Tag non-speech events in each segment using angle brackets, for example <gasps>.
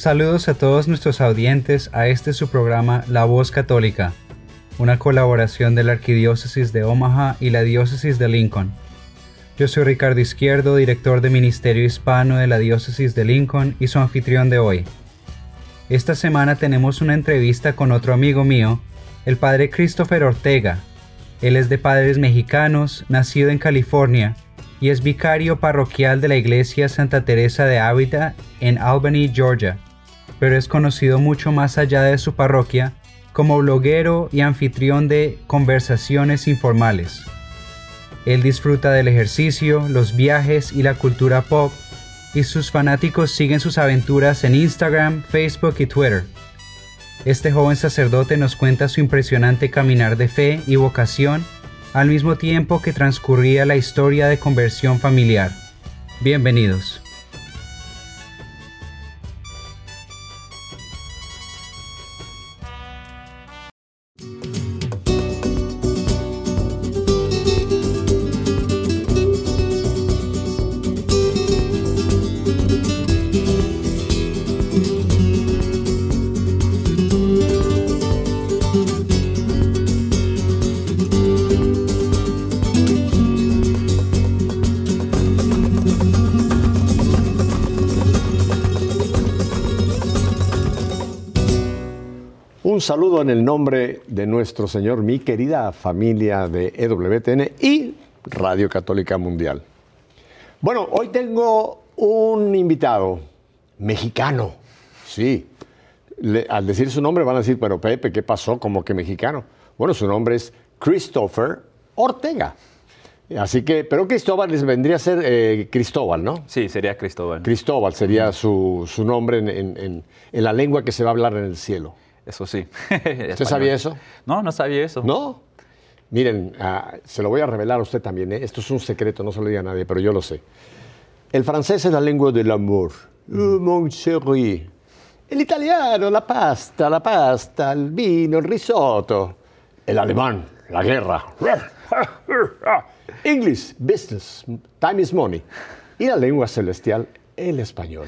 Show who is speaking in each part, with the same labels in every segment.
Speaker 1: Saludos a todos nuestros audientes a este su programa La Voz Católica, una colaboración de la Arquidiócesis de Omaha y la Diócesis de Lincoln. Yo soy Ricardo Izquierdo, director de Ministerio Hispano de la Diócesis de Lincoln y su anfitrión de hoy. Esta semana tenemos una entrevista con otro amigo mío, el padre Christopher Ortega. Él es de padres mexicanos, nacido en California, y es vicario parroquial de la iglesia Santa Teresa de Ávila en Albany, Georgia pero es conocido mucho más allá de su parroquia como bloguero y anfitrión de conversaciones informales. Él disfruta del ejercicio, los viajes y la cultura pop, y sus fanáticos siguen sus aventuras en Instagram, Facebook y Twitter. Este joven sacerdote nos cuenta su impresionante caminar de fe y vocación al mismo tiempo que transcurría la historia de conversión familiar. Bienvenidos.
Speaker 2: Un saludo en el nombre de nuestro Señor, mi querida familia de EWTN y Radio Católica Mundial. Bueno, hoy tengo un invitado mexicano. Sí, Le- al decir su nombre van a decir, pero Pepe, ¿qué pasó? Como que mexicano. Bueno, su nombre es Christopher Ortega. Así que, pero Cristóbal les vendría a ser eh, Cristóbal, ¿no?
Speaker 3: Sí, sería Cristóbal.
Speaker 2: Cristóbal sería su, su nombre en, en- en- en la lengua que se va a hablar en el cielo.
Speaker 3: Eso sí. <laughs>
Speaker 2: ¿Usted sabía eso?
Speaker 3: No, no sabía eso.
Speaker 2: ¿No? Miren, ah, se lo voy a revelar a usted también. ¿eh? Esto es un secreto, no se lo diga a nadie, pero yo lo sé. El francés es la lengua del amor. Oh, mon chéri. El italiano, la pasta, la pasta, el vino, el risotto. El alemán, la guerra. <laughs> English, business, time is money. Y la lengua celestial, el español.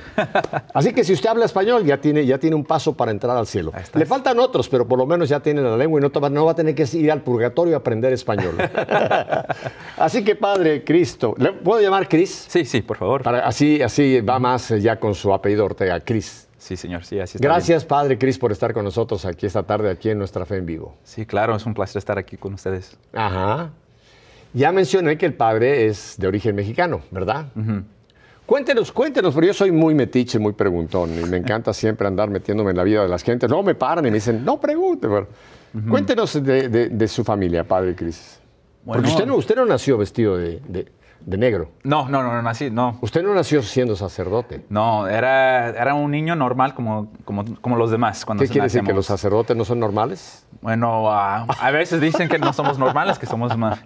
Speaker 2: Así que si usted habla español, ya tiene, ya tiene un paso para entrar al cielo. Le faltan otros, pero por lo menos ya tiene la lengua y no, va a tener que ir al purgatorio a aprender español. <laughs> Así que, Padre Cristo, ¿le puedo llamar Cris?
Speaker 3: Sí, sí, por favor.
Speaker 2: Para- así, así va más eh, ya con su apellido Ortega, Cris.
Speaker 3: Sí, señor, sí, así está
Speaker 2: Gracias, Padre Cris, por estar con nosotros aquí esta tarde, aquí en Nuestra Fe en Vivo.
Speaker 3: Sí, claro, es un placer estar aquí con ustedes.
Speaker 2: Ajá. Ya mencioné que el padre es de origen mexicano, ¿verdad? Cuéntenos, cuéntenos, porque yo soy muy metiche, muy preguntón y me encanta <laughs> siempre andar metiéndome en la vida de las gentes. Luego me paran y me dicen, no pregunte. pero- Cuéntenos de, de- de su familia, padre Cris.
Speaker 3: Bueno.
Speaker 2: Porque usted no, usted no nació vestido de, negro.
Speaker 3: No, no, no, no, así, no.
Speaker 2: Usted no nació siendo sacerdote.
Speaker 3: No, era, era un niño normal como, como, como los demás cuando
Speaker 2: ¿Qué quiere decir? ¿Que los sacerdotes no son normales?
Speaker 3: Bueno, a veces dicen que no somos normales, que somos más,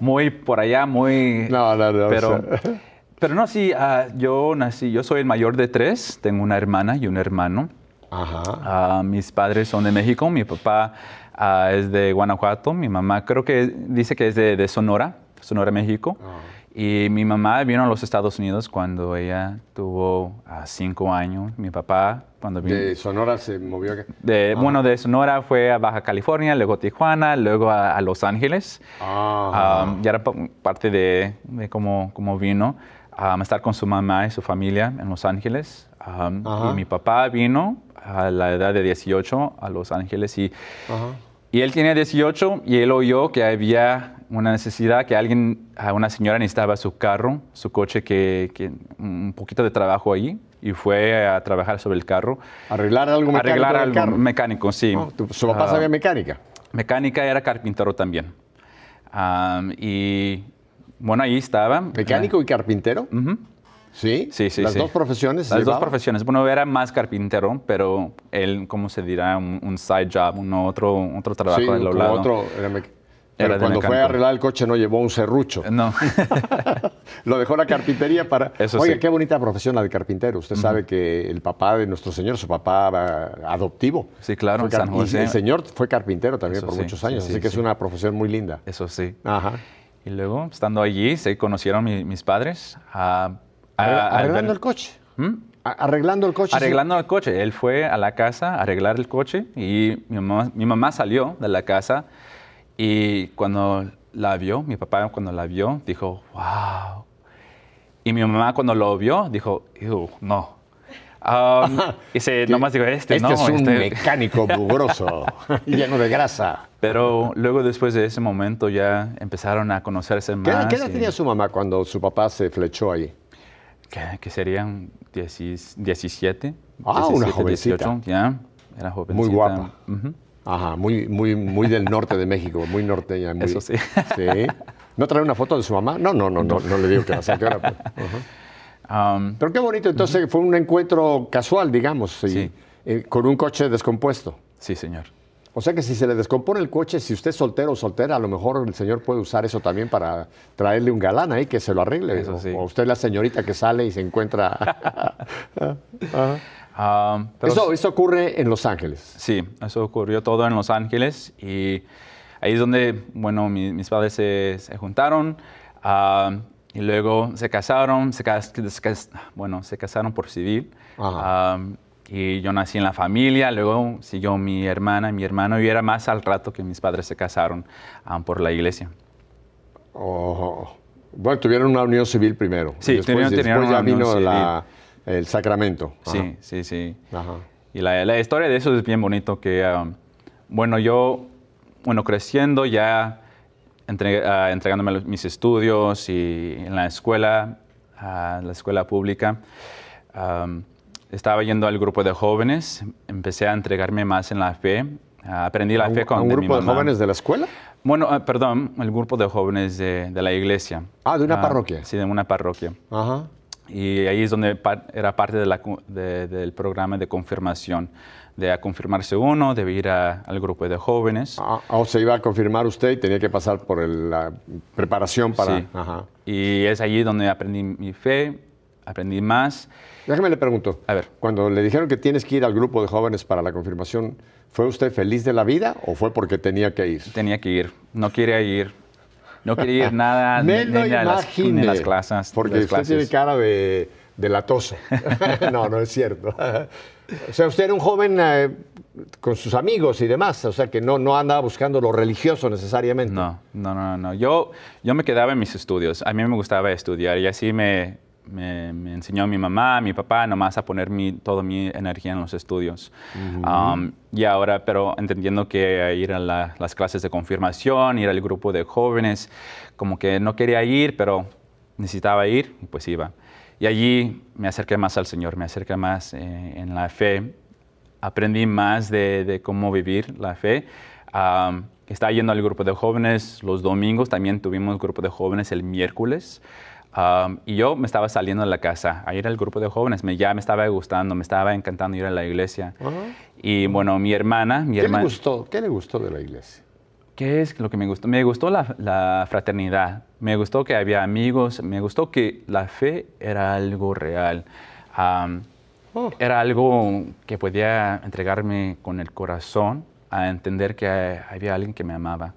Speaker 3: muy por allá, muy...
Speaker 2: No, no, no,
Speaker 3: Pero,
Speaker 2: o sea-
Speaker 3: pero no, sí, ah, yo nací, yo soy el mayor de tres, tengo una hermana y un hermano.
Speaker 2: Ajá.
Speaker 3: Ah, mis padres son de México, mi papá ah, es de Guanajuato, mi mamá creo que dice que es de, de Sonora, Sonora, México. Y mi mamá vino a los Estados Unidos cuando ella tuvo cinco años. Mi papá, cuando vino.
Speaker 2: De Sonora se movió acá.
Speaker 3: de-
Speaker 2: Ah.
Speaker 3: Bueno, de Sonora fue a Baja California, luego Tijuana, luego a, a Los Ángeles.
Speaker 2: Ah.
Speaker 3: Um, ya era pa- parte de, de cómo, cómo vino um, a estar con su mamá y su familia en Los Ángeles. Um, y mi papá vino a la edad de 18 a Los Ángeles y, y él tenía 18 y él oyó que había una necesidad, que alguien, a una señora necesitaba su carro, su coche, que, que un poquito de trabajo ahí y fue a trabajar sobre el carro.
Speaker 2: Arreglar algo mecánico
Speaker 3: Arreglar algo
Speaker 2: carro.
Speaker 3: mecánico, sí.
Speaker 2: Oh, tu- su papá
Speaker 3: Ah,
Speaker 2: sabía mecánica.
Speaker 3: Mecánica era carpintero también. Am, y bueno, ahí estaba.
Speaker 2: Mecánico y carpintero. ¿Sí?
Speaker 3: Sí, sí,
Speaker 2: ¿Las
Speaker 3: sí.
Speaker 2: dos profesiones?
Speaker 3: Las dos profesiones. Bueno, era más carpintero, pero él, ¿cómo se dirá? Un, un side job, un otro, otro trabajo
Speaker 2: Sí,
Speaker 3: de lo lado.
Speaker 2: otro. era Pero cuando fue a arreglar el coche no llevó un serrucho.
Speaker 3: No, <laughs> <laughs>
Speaker 2: Lo dejó la carpintería para.
Speaker 3: Eso sí.
Speaker 2: qué bonita profesión la de carpintero. Usted sabe que el papá de nuestro señor, su papá adoptivo.
Speaker 3: Sí, claro,
Speaker 2: fue car-
Speaker 3: San José.
Speaker 2: Y el señor fue carpintero también
Speaker 3: Eso
Speaker 2: por
Speaker 3: sí,
Speaker 2: muchos años,
Speaker 3: sí,
Speaker 2: así que es una profesión muy linda.
Speaker 3: eso sí.
Speaker 2: Ajá.
Speaker 3: Y luego, estando allí, se conocieron mi- mis padres. a- a-
Speaker 2: arreglando el coche.
Speaker 3: ¿Mm?
Speaker 2: Arreglando el coche. sí.
Speaker 3: Arreglando el coche. Él fue a la casa a arreglar el coche y mi mamá, mi mamá salió de la casa y cuando la vio, mi papá cuando la vio, dijo, wow. Y mi mamá cuando lo vio, dijo, "Ew, no. Um, y se, nomás digo, este,
Speaker 2: Este
Speaker 3: no.
Speaker 2: es un
Speaker 3: este".
Speaker 2: mecánico <laughs> mugroso, lleno de grasa.
Speaker 3: Pero luego después de ese momento ya empezaron a conocerse
Speaker 2: ¿Qué,
Speaker 3: más.
Speaker 2: qué edad
Speaker 3: y-
Speaker 2: tenía su mamá cuando su papá se flechó ahí?
Speaker 3: que, que serían 10 17.
Speaker 2: Ah, una jovencita.
Speaker 3: 18, ya, era jovencita.
Speaker 2: Muy guapa.
Speaker 3: Ujú.
Speaker 2: Ajá, muy, muy, muy del norte de México, muy norteña. Muy,
Speaker 3: Eso sí.
Speaker 2: Sí. ¿No trae una foto de su mamá? No, no, no, no, no le digo que la saque ahora. pero- <laughs> Ajá.
Speaker 3: Um,
Speaker 2: Pero qué bonito, entonces fue un encuentro casual, digamos, y-
Speaker 3: Sí.
Speaker 2: eh, con un coche descompuesto.
Speaker 3: sí, señor.
Speaker 2: O sea que si se le descompone el coche, si usted es soltero o soltera, a lo mejor el señor puede usar eso también para traerle un galán ahí que se lo arregle.
Speaker 3: Eso
Speaker 2: o,
Speaker 3: sí.
Speaker 2: o usted es la señorita que sale y se encuentra. <laughs>
Speaker 3: Um, pero
Speaker 2: Eso, eso ocurre en Los Ángeles.
Speaker 3: Sí, eso ocurrió todo en Los Ángeles y ahí es donde, bueno, mi- mis padres se, se juntaron ah, y luego se casaron, se cas- bueno, se casaron por civil.
Speaker 2: Ajá.
Speaker 3: Ah, y yo nací en la familia, luego siguió mi hermana y mi hermano y era más al rato que mis padres se casaron por la iglesia.
Speaker 2: Oh, bueno, tuvieron una unión civil primero.
Speaker 3: Sí,
Speaker 2: después,
Speaker 3: tenían
Speaker 2: después ya
Speaker 3: una unión
Speaker 2: vino la- el sacramento. Ajá.
Speaker 3: Sí, sí, sí.
Speaker 2: Ajá.
Speaker 3: Y la, la historia de eso es bien bonito, que, um, bueno, yo, bueno, creciendo ya, entre- ah, entregándome los- mis estudios y en la escuela, a la escuela pública, um, estaba yendo al grupo de jóvenes, empecé a entregarme más en la fe, ah, aprendí la
Speaker 2: ¿A un,
Speaker 3: fe con
Speaker 2: un
Speaker 3: de mi
Speaker 2: grupo de
Speaker 3: mamá.
Speaker 2: jóvenes de la escuela?
Speaker 3: Bueno, ah, perdón, el grupo de jóvenes de, de la iglesia.
Speaker 2: Ah, de una parroquia.
Speaker 3: Sí, de una parroquia.
Speaker 2: Ajá.
Speaker 3: Y ahí es donde pa- era parte de la de- del programa de confirmación. De a confirmarse uno, debe ir a- al grupo de jóvenes.
Speaker 2: Ah, o se iba a confirmar usted y tenía que pasar por el- la preparación para...
Speaker 3: Sí.
Speaker 2: Ajá.
Speaker 3: Y es allí donde aprendí mi fe, aprendí más.
Speaker 2: Déjame le pregunto.
Speaker 3: A ver.
Speaker 2: Cuando le dijeron que tienes que ir al grupo de jóvenes para la confirmación, ¿fue usted feliz de la vida o fue porque tenía que ir?
Speaker 3: Tenía que ir. No quería ir. No quería ir nada <laughs>
Speaker 2: Me
Speaker 3: ni,
Speaker 2: lo
Speaker 3: las clases.
Speaker 2: Porque
Speaker 3: las
Speaker 2: usted
Speaker 3: clases.
Speaker 2: tiene cara de, de latoso. <laughs> no, no es cierto. <laughs> o sea, usted era un joven eh, con sus amigos y demás, o sea, que no, no andaba buscando lo religioso necesariamente.
Speaker 3: No, no, no, no. Yo, yo me quedaba en mis estudios. A mí me gustaba estudiar y así me, me, me enseñó mi mamá, mi papá, nomás a poner mi, toda mi energía en los estudios. Um, y ahora, pero entendiendo que ir a la- las clases de confirmación, ir al grupo de jóvenes, como que no quería ir, pero necesitaba ir y pues iba. Y allí me acerqué más al Señor, me acerqué más eh, en la fe aprendí más de, de cómo vivir la fe. Estaba yendo al grupo de jóvenes los domingos, también tuvimos grupo de jóvenes el miércoles. Y yo me estaba saliendo de la casa a ir al grupo de jóvenes. Me, ya me estaba gustando, me estaba encantando ir a la iglesia. Y bueno, mi hermana, mi
Speaker 2: ¿Qué le gustó? ¿Qué le gustó de la iglesia?
Speaker 3: ¿Qué es lo que me gustó? Me gustó la, la fraternidad, me gustó que había amigos, me gustó que la fe era algo real. Am,
Speaker 2: Oh.
Speaker 3: Era algo que podía entregarme con el corazón a entender que había alguien que me amaba.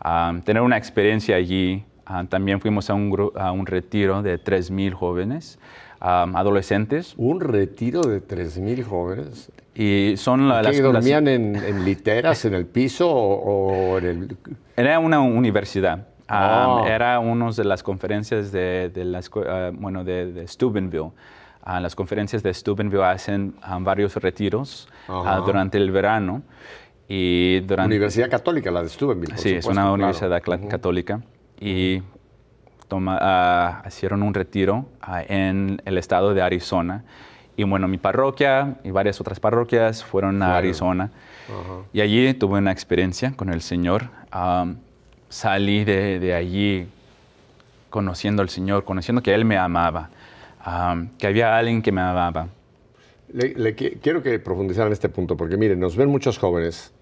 Speaker 3: Am, tener una experiencia allí. am, también fuimos a un, a un retiro de 3.000 jóvenes, adolescentes.
Speaker 2: Un retiro de 3.000 jóvenes.
Speaker 3: Y son la-
Speaker 2: ¿Qué,
Speaker 3: las, las-
Speaker 2: dormían en, en literas en el piso o, o en el...?
Speaker 3: Era una universidad.
Speaker 2: Ah.
Speaker 3: Era una de las conferencias de, de la escue- ah, bueno, de, de Steubenville. Ah, las conferencias de Steubenville hacen varios retiros durante el verano. Y durante,
Speaker 2: Universidad Católica, la de Steubenville, por
Speaker 3: Sí, es una
Speaker 2: claro.
Speaker 3: universidad católica. Y toma, ah, hicieron un retiro ah, en el estado de Arizona. Y bueno, mi parroquia y varias otras parroquias fueron a. Arizona. Y allí tuve una experiencia con el Señor. Am, salí de, de allí conociendo al Señor, conociendo que Él me amaba. um, que había alguien que me amaba.
Speaker 2: Le, le qui- quiero que profundizar en este punto, porque miren, nos ven muchos jóvenes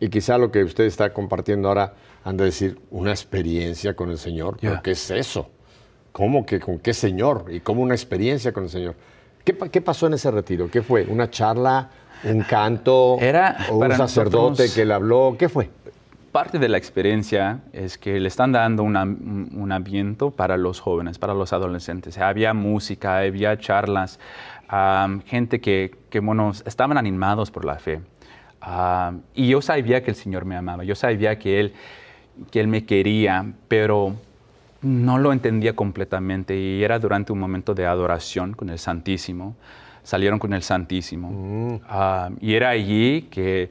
Speaker 2: y quizá lo que usted está compartiendo ahora han de decir una experiencia con el Señor. ¿Pero qué es eso? ¿Cómo que con qué Señor? ¿Y cómo una experiencia con el Señor? ¿Qué, pa- qué pasó en ese retiro? ¿Qué fue? ¿Una charla? ¿Un canto?
Speaker 3: Era
Speaker 2: ¿O un sacerdote
Speaker 3: nosotros-
Speaker 2: que le habló? ¿Qué fue?
Speaker 3: Parte de la experiencia es que le están dando una- un ambiente para los jóvenes, para los adolescentes. Había música, había charlas, gente que, que, bueno, estaban animados por la fe. Y yo sabía que el Señor me amaba, yo sabía que Él, que él me quería, pero no lo entendía completamente y era durante un momento de adoración con el Santísimo. Salieron con el Santísimo. Ah, y era allí que,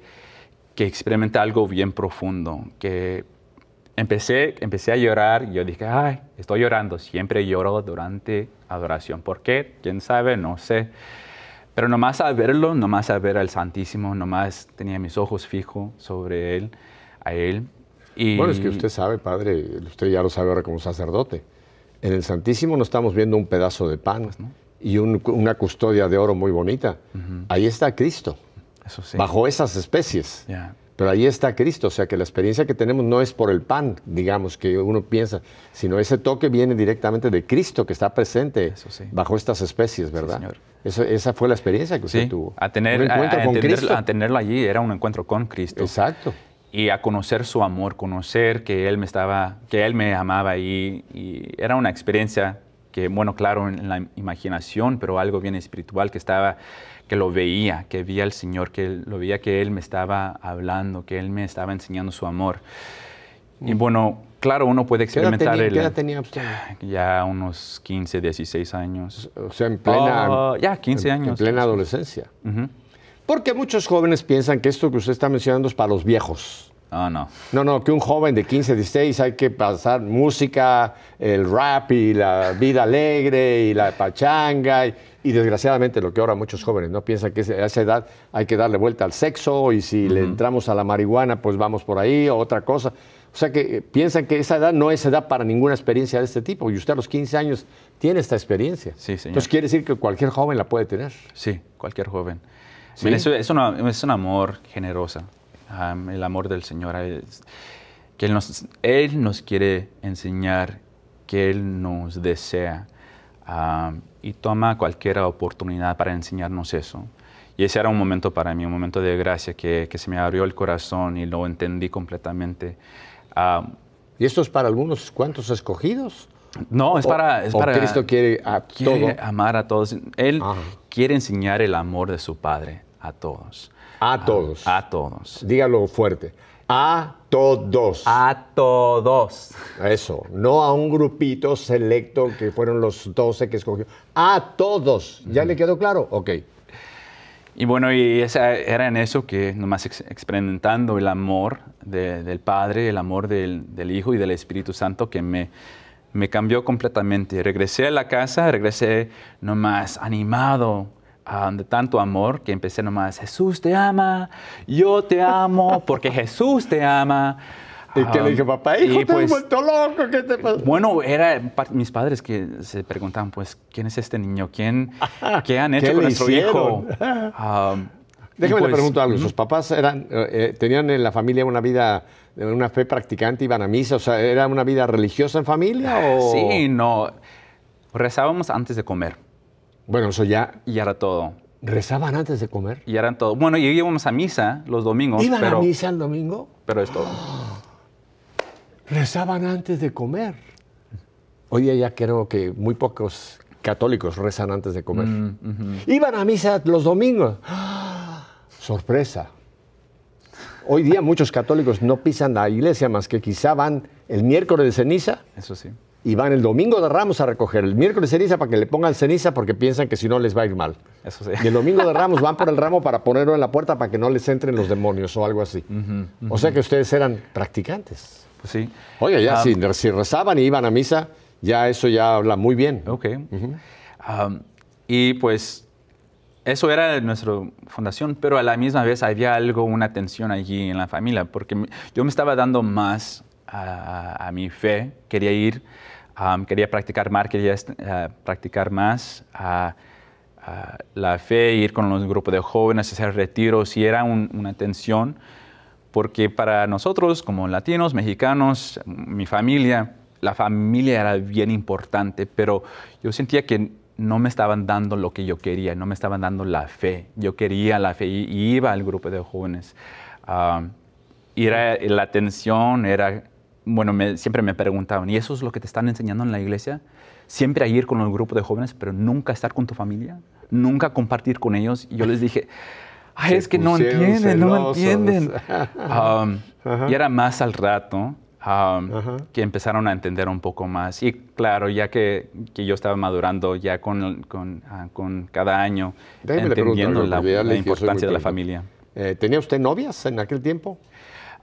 Speaker 3: que experimenté algo bien profundo, que empecé, empecé a llorar y yo dije, ay, estoy llorando, siempre lloro durante adoración. ¿Por qué? ¿Quién sabe? No sé. Pero nomás a verlo, nomás a ver al Santísimo, nomás tenía mis ojos fijos sobre él, a él. Y
Speaker 2: Bueno, es que usted sabe, padre, usted ya lo sabe ahora como sacerdote. En el Santísimo no estamos viendo un pedazo de pan
Speaker 3: Pues
Speaker 2: y un- una custodia de oro muy bonita. Ahí está Cristo,
Speaker 3: Eso sí.
Speaker 2: bajo esas especies. Pero ahí está Cristo, o sea que la experiencia que tenemos no es por el pan, digamos, que uno piensa, sino ese toque viene directamente de Cristo que está presente
Speaker 3: sí.
Speaker 2: bajo estas especies, ¿verdad?
Speaker 3: señor.
Speaker 2: Eso- esa fue la experiencia que usted
Speaker 3: Sí,
Speaker 2: tuvo.
Speaker 3: a tener,
Speaker 2: un
Speaker 3: a-
Speaker 2: encuentro
Speaker 3: a
Speaker 2: con
Speaker 3: entender-
Speaker 2: Cristo.
Speaker 3: a tenerlo allí era un encuentro con Cristo.
Speaker 2: Exacto.
Speaker 3: Y a conocer su amor, conocer que él me estaba, que él me amaba y, y era una experiencia que, bueno, claro, en la imaginación, pero algo bien espiritual que estaba, que lo veía, que veía al Señor, que lo veía que él me estaba hablando, que él me estaba enseñando su amor. Y bueno, claro, uno puede
Speaker 2: ¿Qué edad
Speaker 3: experimentar
Speaker 2: tenía,
Speaker 3: el-
Speaker 2: qué edad tenía usted?
Speaker 3: ya unos 15, 16 años.
Speaker 2: O sea, en plena,
Speaker 3: Ah, ya, 15
Speaker 2: en- En
Speaker 3: años.
Speaker 2: plena adolescencia.
Speaker 3: Ujú.
Speaker 2: Porque muchos jóvenes piensan que esto que usted está mencionando es para los viejos.
Speaker 3: Ah, no.
Speaker 2: No, no, que un joven de 15, 16 hay que pasar música, el rap y la vida alegre y la pachanga. Y, y desgraciadamente lo que ahora muchos jóvenes no piensan que a esa edad hay que darle vuelta al sexo y si le entramos a la marihuana pues vamos por ahí o otra cosa. O sea que eh, piensan que esa edad no es edad para ninguna experiencia de este tipo y usted a los 15 años tiene esta experiencia.
Speaker 3: Sí, señor.
Speaker 2: Entonces quiere decir que cualquier joven la puede tener.
Speaker 3: Sí, cualquier joven.
Speaker 2: ¿Sí?
Speaker 3: Mira, eso es, una- es un amor generoso. Am, el amor del Señor es que él nos, él nos quiere enseñar, que Él nos desea am, y toma cualquier oportunidad para enseñarnos eso. Y ese era un momento para mí, un momento de gracia que, que se me abrió el corazón y lo entendí completamente. Am,
Speaker 2: ¿Y esto es para algunos cuantos escogidos?
Speaker 3: no, es
Speaker 2: O-
Speaker 3: para... Es
Speaker 2: o
Speaker 3: para
Speaker 2: Cristo quiere a
Speaker 3: quiere amar a todos. Él
Speaker 2: Ajá.
Speaker 3: Quiere enseñar el amor de su Padre a todos.
Speaker 2: A todos.
Speaker 3: A todos.
Speaker 2: Dígalo fuerte. A todos.
Speaker 3: A todos.
Speaker 2: Eso. No a un grupito selecto que fueron los 12 que escogió. A todos. ¿Ya le quedó claro? Ok.
Speaker 3: Y bueno, y esa, era en eso que nomás ex- experimentando el amor de- del Padre, el amor del, del Hijo y del Espíritu Santo que me, me cambió completamente. Regresé a la casa, regresé nomás animado de tanto amor que empecé nomás, Jesús te ama, yo te amo, porque Jesús te ama.
Speaker 2: ¿Y
Speaker 3: Ah,
Speaker 2: le dije, papá? Hijo, te has
Speaker 3: pues-
Speaker 2: vuelto loco. ¿Qué te pasa?
Speaker 3: Bueno, era pa- mis padres que se preguntaban, pues, ¿quién es este niño? ¿Quién, <laughs> ¿Qué han hecho
Speaker 2: ¿Qué
Speaker 3: con nuestro hijo? Um,
Speaker 2: Déjame le
Speaker 3: pues,
Speaker 2: pregunto algo. ¿Sus papás eran, eh, eh, tenían en la familia una vida, una fe practicante, iban a misa? O sea, ¿era una vida religiosa en familia o...?
Speaker 3: Sí, no. Rezábamos antes de comer.
Speaker 2: Bueno, eso ya...
Speaker 3: Y era todo.
Speaker 2: ¿Rezaban antes de comer?
Speaker 3: Y eran todo. Bueno, y íbamos a misa los domingos.
Speaker 2: ¿Iban
Speaker 3: pero,
Speaker 2: a misa el domingo?
Speaker 3: Pero es todo.
Speaker 2: Rezaban antes de comer. Hoy día ya creo que muy pocos católicos rezan antes de comer.
Speaker 3: Mm,
Speaker 2: Iban a misa los domingos. ¡Ah! Sorpresa. Hoy día muchos católicos no pisan la iglesia más que quizá van el miércoles de ceniza
Speaker 3: Eso sí.
Speaker 2: y van el domingo de Ramos a recoger el miércoles de ceniza para que le pongan ceniza porque piensan que si no les va a ir mal.
Speaker 3: Eso sí.
Speaker 2: Y el domingo de <laughs> Ramos van por el ramo para ponerlo en la puerta para que no les entren los demonios o algo así. O sea que ustedes eran practicantes.
Speaker 3: Pues sí.
Speaker 2: Oye, ya
Speaker 3: Ah,
Speaker 2: si, si rezaban y iban a misa, ya eso ya habla muy bien.
Speaker 3: Ok. Um, y pues eso era nuestra fundación, pero a la misma vez había algo, una tensión allí en la familia, porque yo me estaba dando más a, mi fe, quería ir quería practicar más, quería uh, practicar más la fe, ir con los grupos de jóvenes, hacer retiros, y era un, una tensión, porque para nosotros como latinos, mexicanos, mi familia, la familia era bien importante, pero yo sentía que no me estaban dando lo que yo quería, no me estaban dando la fe. Yo quería la fe y, y iba al grupo de jóvenes. Um, y era, la atención era, bueno, me, siempre me preguntaban, ¿y eso es lo que te están enseñando en la iglesia? Siempre a ir con el grupo de jóvenes, pero nunca estar con tu familia, nunca compartir con ellos. Y yo les dije, ay, es que no entienden, no
Speaker 2: celosos.
Speaker 3: entienden. <laughs> Um,
Speaker 2: Ajá.
Speaker 3: y era más al rato um,
Speaker 2: Ajá.
Speaker 3: que empezaron a entender un poco más. Y claro, ya que, que yo estaba madurando ya con, con, ah, con cada año,
Speaker 2: Déjeme
Speaker 3: entendiendo la, la importancia de la familia.
Speaker 2: Eh, ¿Tenía usted novias en aquel tiempo?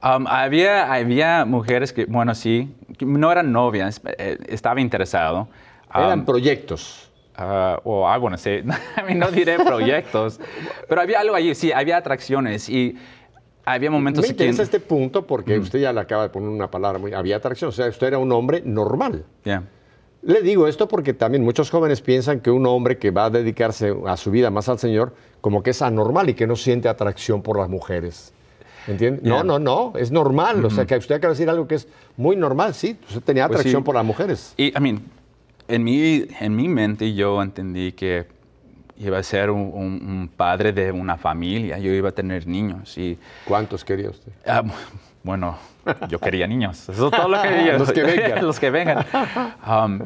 Speaker 3: Um, había, había mujeres que, bueno, sí, que no eran novias, eh, estaba interesado.
Speaker 2: Eran
Speaker 3: Um,
Speaker 2: proyectos.
Speaker 3: uh, o, say, I mean, no diré proyectos, <laughs> pero había algo allí, sí, había atracciones y había momentos
Speaker 2: Me
Speaker 3: en
Speaker 2: interesa este punto porque usted ya le acaba de poner una palabra muy... Había atracción, o sea, usted era un hombre normal.
Speaker 3: Yeah.
Speaker 2: Le digo esto porque también muchos jóvenes piensan que un hombre que va a dedicarse a su vida más al Señor, como que es anormal y que no siente atracción por las mujeres. ¿Entiende? No,
Speaker 3: Yeah.
Speaker 2: no, no, es normal. O sea, que usted acaba de decir algo que es muy normal, sí. Usted tenía
Speaker 3: Pues
Speaker 2: atracción
Speaker 3: sí.
Speaker 2: por las mujeres.
Speaker 3: Y, I mean, en mi, en mi mente yo entendí que iba a ser un, un- un padre de una familia, yo iba a tener niños y,
Speaker 2: ¿Cuántos quería usted?
Speaker 3: ah, bueno, yo quería niños, eso es todo lo que <laughs> quería.
Speaker 2: Los que vengan. <laughs>
Speaker 3: Los que vengan. Um,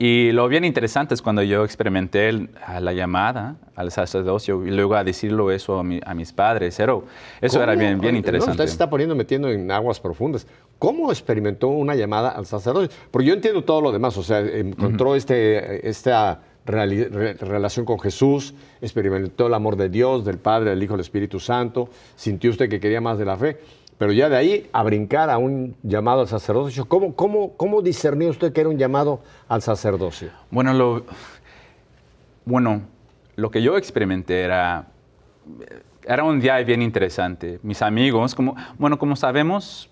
Speaker 3: y lo bien interesante es cuando yo experimenté el- a la llamada al sacerdocio y luego a decirlo eso a, mi- a mis padres, pero eso era
Speaker 2: ¿Cómo?
Speaker 3: bien, bien
Speaker 2: No,
Speaker 3: interesante.
Speaker 2: usted se está poniendo metiendo en aguas profundas. ¿Cómo experimentó una llamada al sacerdocio? Porque yo entiendo todo lo demás. O sea, encontró este, esta reali- re- relación con Jesús, experimentó el amor de Dios, del Padre, del Hijo, del Espíritu Santo. Sintió usted que quería más de la fe. Pero ya de ahí a brincar a un llamado al sacerdocio, ¿cómo, cómo, cómo discernió usted que era un llamado al sacerdocio?
Speaker 3: Bueno, lo, bueno, lo que yo experimenté era, era un día bien interesante. Mis amigos, como, bueno, como sabemos,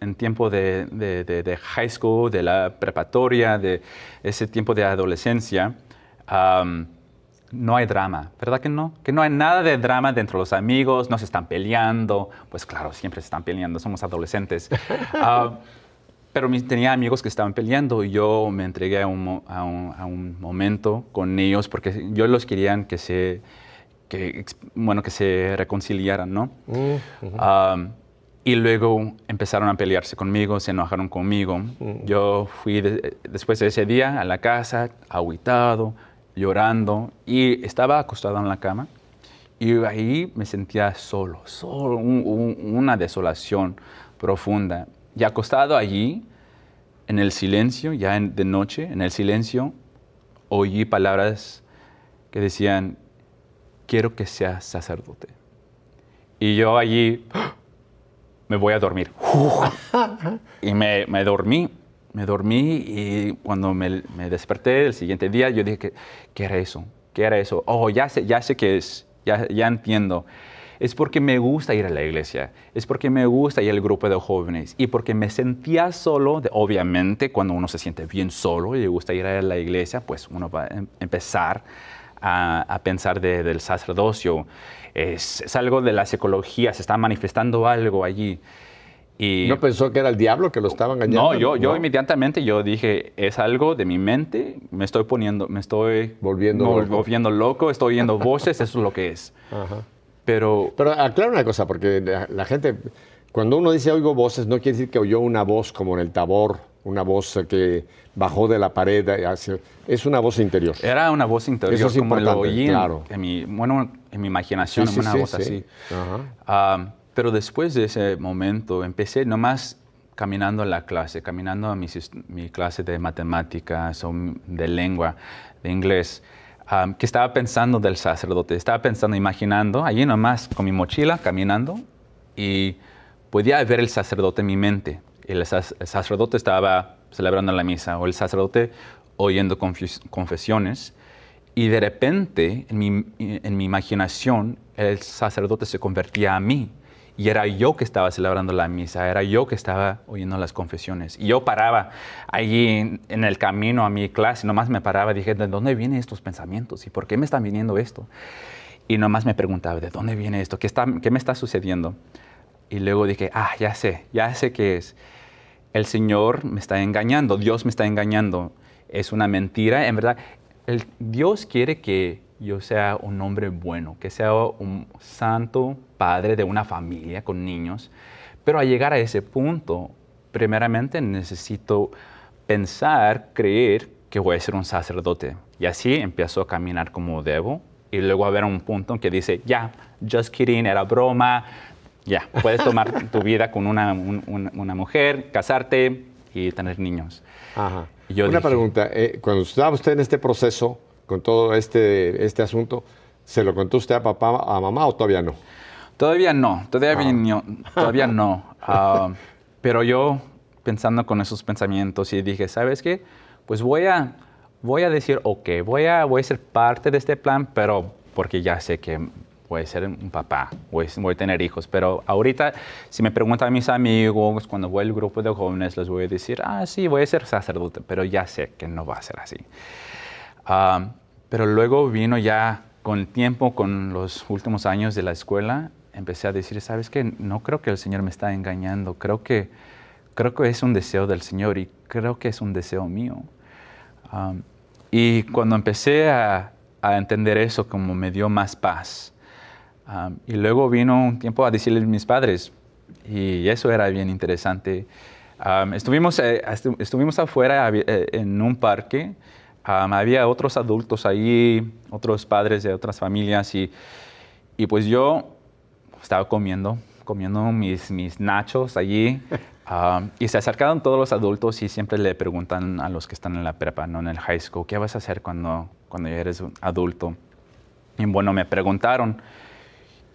Speaker 3: en tiempo de, de- de- de high school, de la preparatoria, de ese tiempo de adolescencia, no hay drama, ¿verdad que no? Que no hay nada de drama dentro de los amigos, no se están peleando, pues claro, siempre se están peleando, somos adolescentes. <laughs> Ah, pero tenía amigos que estaban peleando y yo me entregué a un, mo- a un- a un momento con ellos porque yo los querían que se, que, bueno, que se reconciliaran, ¿no? Um, y luego empezaron a pelearse conmigo, se enojaron conmigo. Yo fui de- después de ese día a la casa, aguitado, llorando, y estaba acostado en la cama. Y ahí me sentía solo, solo, un- un- una desolación profunda. Y acostado allí, en el silencio, ya en- de noche, en el silencio, oí palabras que decían, quiero que seas sacerdote. Y yo allí me voy a dormir. <laughs> y me, me dormí, me dormí y cuando me, desperté el siguiente día yo dije, ¿qué, qué era eso? ¿Qué era eso? Oh, ya sé, ya sé qué es, ya, entiendo. Es porque me gusta ir a la iglesia, es porque me gusta ir al grupo de jóvenes y porque me sentía solo, de- obviamente cuando uno se siente bien solo y le gusta ir a la iglesia, pues uno va a em- empezar a, pensar de- del sacerdocio. Es, es algo de la psicología, se está manifestando algo allí. Y
Speaker 2: ¿No pensó que era el diablo que lo estaba engañando?
Speaker 3: no, yo, yo
Speaker 2: ¿No?
Speaker 3: inmediatamente yo dije, es algo de mi mente, me estoy poniendo, me estoy
Speaker 2: Volviendo
Speaker 3: vol-
Speaker 2: loco.
Speaker 3: volviendo loco, estoy oyendo voces, eso es lo que es.
Speaker 2: Ajá.
Speaker 3: Pero
Speaker 2: Pero aclaro una cosa, porque la, la gente, cuando uno dice oigo voces, no quiere decir que oyó una voz como en el tabor, una voz que bajó de la pared, eh, hacia- es una voz interior.
Speaker 3: era una voz interior,
Speaker 2: Eso es
Speaker 3: como lo
Speaker 2: importante,
Speaker 3: oí en-
Speaker 2: claro.
Speaker 3: en, mi, bueno, en mi imaginación,
Speaker 2: Sí, sí,
Speaker 3: una
Speaker 2: sí,
Speaker 3: voz
Speaker 2: sí.
Speaker 3: así.
Speaker 2: Ajá.
Speaker 3: Ah, pero después de ese momento empecé nomás caminando a la clase, caminando a est- mi, clase de matemáticas o de lengua, de inglés, ah, que estaba pensando del sacerdote, estaba pensando, imaginando, allí nomás con mi mochila, caminando, y podía ver el sacerdote en mi mente. El, el sacerdote estaba celebrando la misa o el sacerdote oyendo confes- confesiones. Y de repente, en mi, en mi imaginación, el sacerdote se convertía a mí Y era yo que estaba celebrando la misa, era yo que estaba oyendo las confesiones. Y yo paraba allí en, el camino a mi clase, nomás me paraba dije, ¿de dónde vienen estos pensamientos? ¿Y por qué me están viniendo esto? Y nomás me preguntaba, ¿de dónde viene esto? ¿Qué, está, qué me está sucediendo? Y luego dije, ah, ya sé, ya sé qué es. El Señor me está engañando, Dios me está engañando. Es una mentira, en verdad. El, Dios quiere que yo sea un hombre bueno, que sea un santo padre de una familia con niños. Pero al llegar a ese punto, primeramente necesito pensar, creer que voy a ser un sacerdote. Y así empiezo a caminar como debo. Y luego a ver un punto en que dice, ya, just kidding, era broma. Ya, puedes tomar <laughs> tu vida con una, una, mujer, casarte y tener niños.
Speaker 2: Ajá. una pregunta, eh, cuando estaba usted en este proceso, con todo este, este asunto, ¿se lo contó usted a papá, a mamá o todavía no?
Speaker 3: Todavía no, todavía, no, todavía no. <laughs> Ah, pero yo pensando con esos pensamientos y dije, ¿sabes qué? Pues voy a, voy a decir, ok, voy a, voy a ser parte de este plan, pero porque ya sé que voy a ser un papá, voy, voy a tener hijos. Pero ahorita, si me preguntan a mis amigos, cuando voy al grupo de jóvenes, les voy a decir, ah, sí, voy a ser sacerdote, pero ya sé que no va a ser así. Ah, pero luego vino ya con el tiempo, con los últimos años de la escuela, empecé a decir, ¿sabes qué? No creo que el Señor me está engañando, creo que, creo que es un deseo del Señor y creo que es un deseo mío. Ah, y cuando empecé a, a, entender eso, como me dio más paz. Ah, y luego vino un tiempo a decirles a mis padres, y eso era bien interesante. estuvimos, eh, estuvimos afuera eh, en un parque había otros adultos ahí, otros padres de otras familias y, y pues yo estaba comiendo, comiendo mis, mis nachos allí <laughs> y se acercaron todos los adultos y siempre le preguntan a los que están en la prepa, no en el high school, ¿qué vas a hacer cuando, cuando eres un adulto? Y bueno, me preguntaron.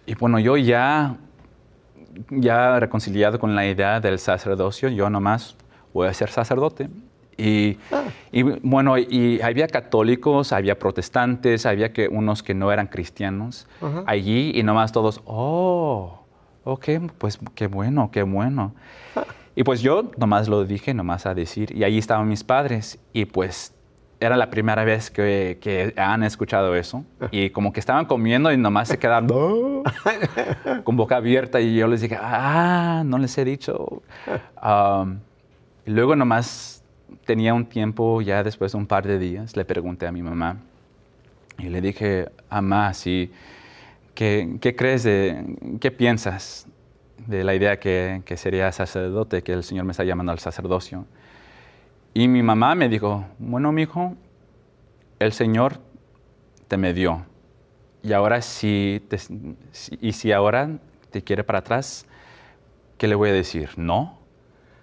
Speaker 3: Y bueno, yo ya, ya reconciliado con la idea del sacerdocio, yo nomás voy a ser sacerdote y, y, bueno, y había católicos, había protestantes, había que, unos que no eran cristianos allí y nomás todos, oh, ok, pues qué bueno, qué bueno. <laughs> Y pues yo nomás lo dije, nomás a decir, y allí estaban mis padres y pues era la primera vez que, que han escuchado eso y como que estaban comiendo y nomás se quedaron <laughs> con boca abierta y yo les dije, ah, no les he dicho. Um, y luego nomás tenía un tiempo, ya después de un par de días, le pregunté a mi mamá y le dije, mamá, ¿sí, ¿qué, ¿qué, crees de, qué piensas de la idea que, que, sería sacerdote, que el Señor me está llamando al sacerdocio? Y mi mamá me dijo, bueno, mi hijo, el Señor te me dio. Y ahora si, y si ahora te quiere para atrás, ¿qué le voy a decir? ¿No?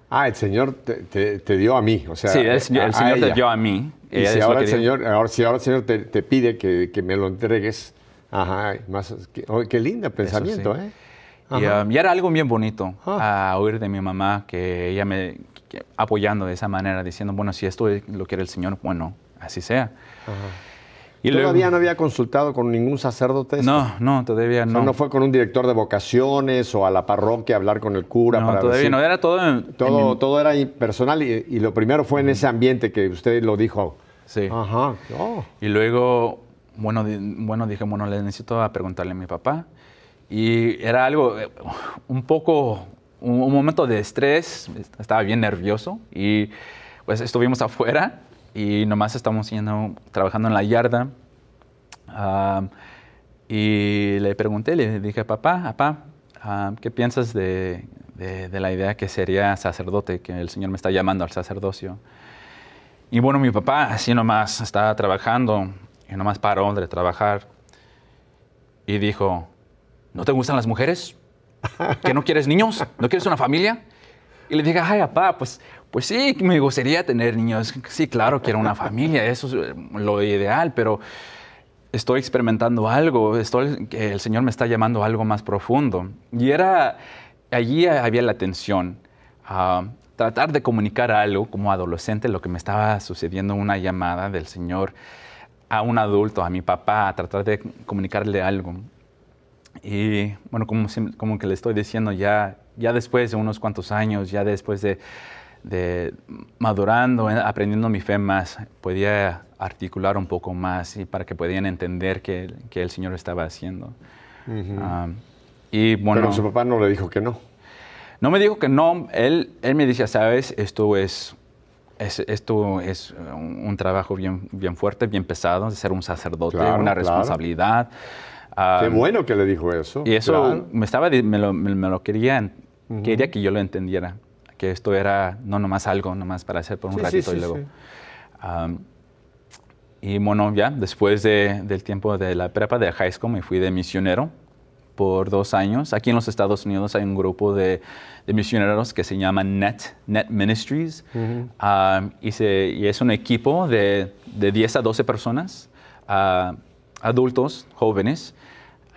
Speaker 2: Ah, el Señor te, dio a mí, o sea,
Speaker 3: sí, el, Señor, te dio a mí.
Speaker 2: Y si ahora, el Señor, ahora, si ahora el Señor te, pide que, me lo entregues, ajá, más, qué, oh, qué lindo pensamiento, ¿eh?
Speaker 3: Um, y, era algo bien bonito ah. a oír de mi mamá que ella me apoyando de esa manera, diciendo, bueno, si esto lo quiere el Señor, bueno, así sea. Ajá.
Speaker 2: ¿Y ¿Todavía no había consultado con ningún sacerdote?
Speaker 3: No, no, todavía no.
Speaker 2: ¿No fue con un director de vocaciones o a la parroquia a hablar con el cura?
Speaker 3: No, todavía no, era todo...
Speaker 2: todo, todo era personal y, lo primero fue en ese ambiente que usted lo dijo.
Speaker 3: Sí.
Speaker 2: Ajá.
Speaker 3: Oh. Y luego, bueno, bueno, dije, bueno, le necesito a preguntarle a mi papá. Y era algo, eh, un poco, un, momento de estrés, estaba bien nervioso y pues estuvimos afuera y nomás estamos yendo, trabajando en la yarda. y le pregunté, le dije, papá, papá, ¿qué piensas de, de, la idea que sería sacerdote, que el Señor me está llamando al sacerdocio? Y bueno, mi papá así nomás estaba trabajando y nomás paró de trabajar y dijo, ¿no te gustan las mujeres? ¿Que no quieres niños? ¿No quieres una familia? Y le dije, ay, papá, pues, pues sí, me gustaría tener niños. Sí, claro, quiero una familia, eso es eh, lo ideal, pero estoy experimentando algo, estoy, el Señor me está llamando a algo más profundo. Y era, allí había la tensión. a tratar de comunicar algo como adolescente, lo que me estaba sucediendo, una llamada del Señor a un adulto, a mi papá, a tratar de comunicarle algo. Y bueno, como, como que le estoy diciendo, ya, ya después de unos cuantos años, ya después de, de madurando, eh, aprendiendo mi fe más, podía articular un poco más y para que pudieran entender que, que el Señor estaba haciendo. Ah, y bueno,
Speaker 2: Pero su papá no le dijo que no.
Speaker 3: no me dijo que no, él, él me decía, sabes, esto es, es- esto es un, un trabajo bien, bien fuerte, bien pesado, de ser un sacerdote,
Speaker 2: Claro,
Speaker 3: una
Speaker 2: claro.
Speaker 3: responsabilidad. Ah,
Speaker 2: Qué bueno que le dijo eso.
Speaker 3: y eso
Speaker 2: claro.
Speaker 3: me, estaba, me, lo, me- me lo quería, quería que yo lo entendiera, que esto era no nomás algo, nomás para hacer por un
Speaker 2: Sí,
Speaker 3: ratito
Speaker 2: sí,
Speaker 3: y luego. y bueno, ya después de- del tiempo de la prepa de high school me fui de misionero por dos años. Aquí en los Estados Unidos hay un grupo de, de misioneros que se llama NET, NET Ministries. Am, y, se- y es un equipo de, de 10 a 12 personas, ah, adultos, jóvenes,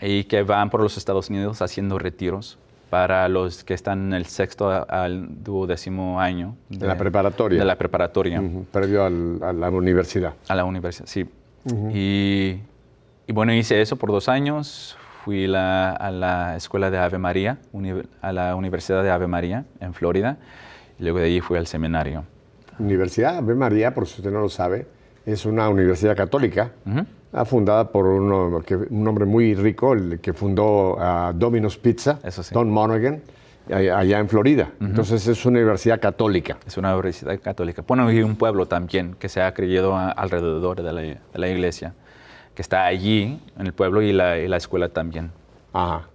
Speaker 3: y que van por los Estados Unidos haciendo retiros para los que están en el sexto al duodécimo año.
Speaker 2: De la preparatoria.
Speaker 3: De la preparatoria
Speaker 2: Ujú, Perdió al- a la universidad.
Speaker 3: a la universidad, sí. y, y bueno, hice eso por dos años. Fui la- a la escuela de Ave María, uni- a la Universidad de Ave María en Florida. Y luego de allí fui al seminario.
Speaker 2: Universidad Ave María, por si usted no lo sabe, es una universidad católica ah, fundada por uno, que- un hombre muy rico, el que fundó ah, Domino's Pizza,
Speaker 3: Eso sí.
Speaker 2: Don Monaghan, allá en Florida. Entonces es una universidad católica.
Speaker 3: Es una universidad católica. Bueno, un pueblo también que se ha creído a- alrededor de la, de la iglesia, que está allí en el pueblo y la, y la escuela también.
Speaker 2: Ajá.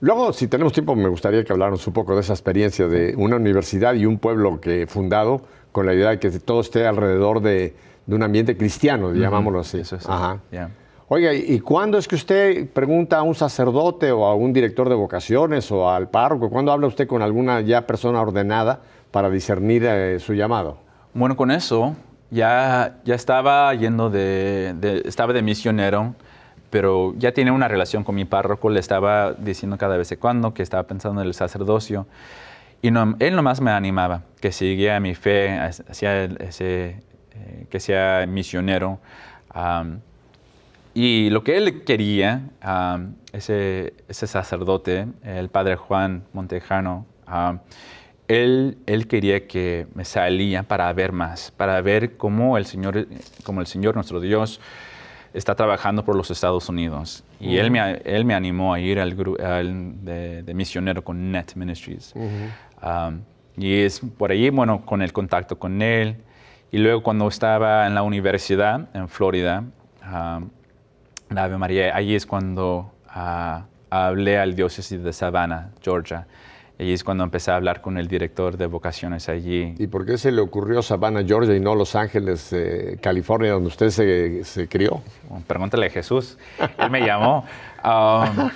Speaker 2: Luego, si tenemos tiempo, me gustaría que habláramos un poco de esa experiencia de una universidad y un pueblo que fundado con la idea de que todo esté alrededor de, de un ambiente cristiano, llamámoslo así.
Speaker 3: Eso es.
Speaker 2: Ajá.
Speaker 3: ya.
Speaker 2: Oiga, ¿y cuándo es que usted pregunta a un sacerdote o a un director de vocaciones o al párroco? ¿Cuándo habla usted con alguna ya persona ordenada para discernir eh, su llamado?
Speaker 3: Bueno, con eso ya, ya estaba yendo de, de- estaba de misionero, pero ya tenía una relación con mi párroco, le estaba diciendo cada vez en cuando que estaba pensando en el sacerdocio. Y no- él nomás me animaba, que siguiera mi fe, hacia ese, eh, que sea misionero. Y lo que él quería, am, ese, ese sacerdote, el padre Juan Montejano, él, él quería que me salía para ver más, para ver cómo el Señor, cómo el Señor nuestro Dios está trabajando por los Estados Unidos. Y él, me, él me animó a ir al grupo de, de misionero con Net Ministries. Um, y es por ahí, bueno, con el contacto con él. Y luego cuando estaba en la universidad en Florida, um, en Ave María, ahí es cuando ah, hablé al diócesis de Savannah, Georgia. Ahí es cuando empecé a hablar con el director de vocaciones allí.
Speaker 2: ¿Y por qué se le ocurrió Savannah, Georgia y no Los Ángeles, eh, California, donde usted se, se crió?
Speaker 3: Bueno, Pregúntale a Jesús. Él me llamó. Um,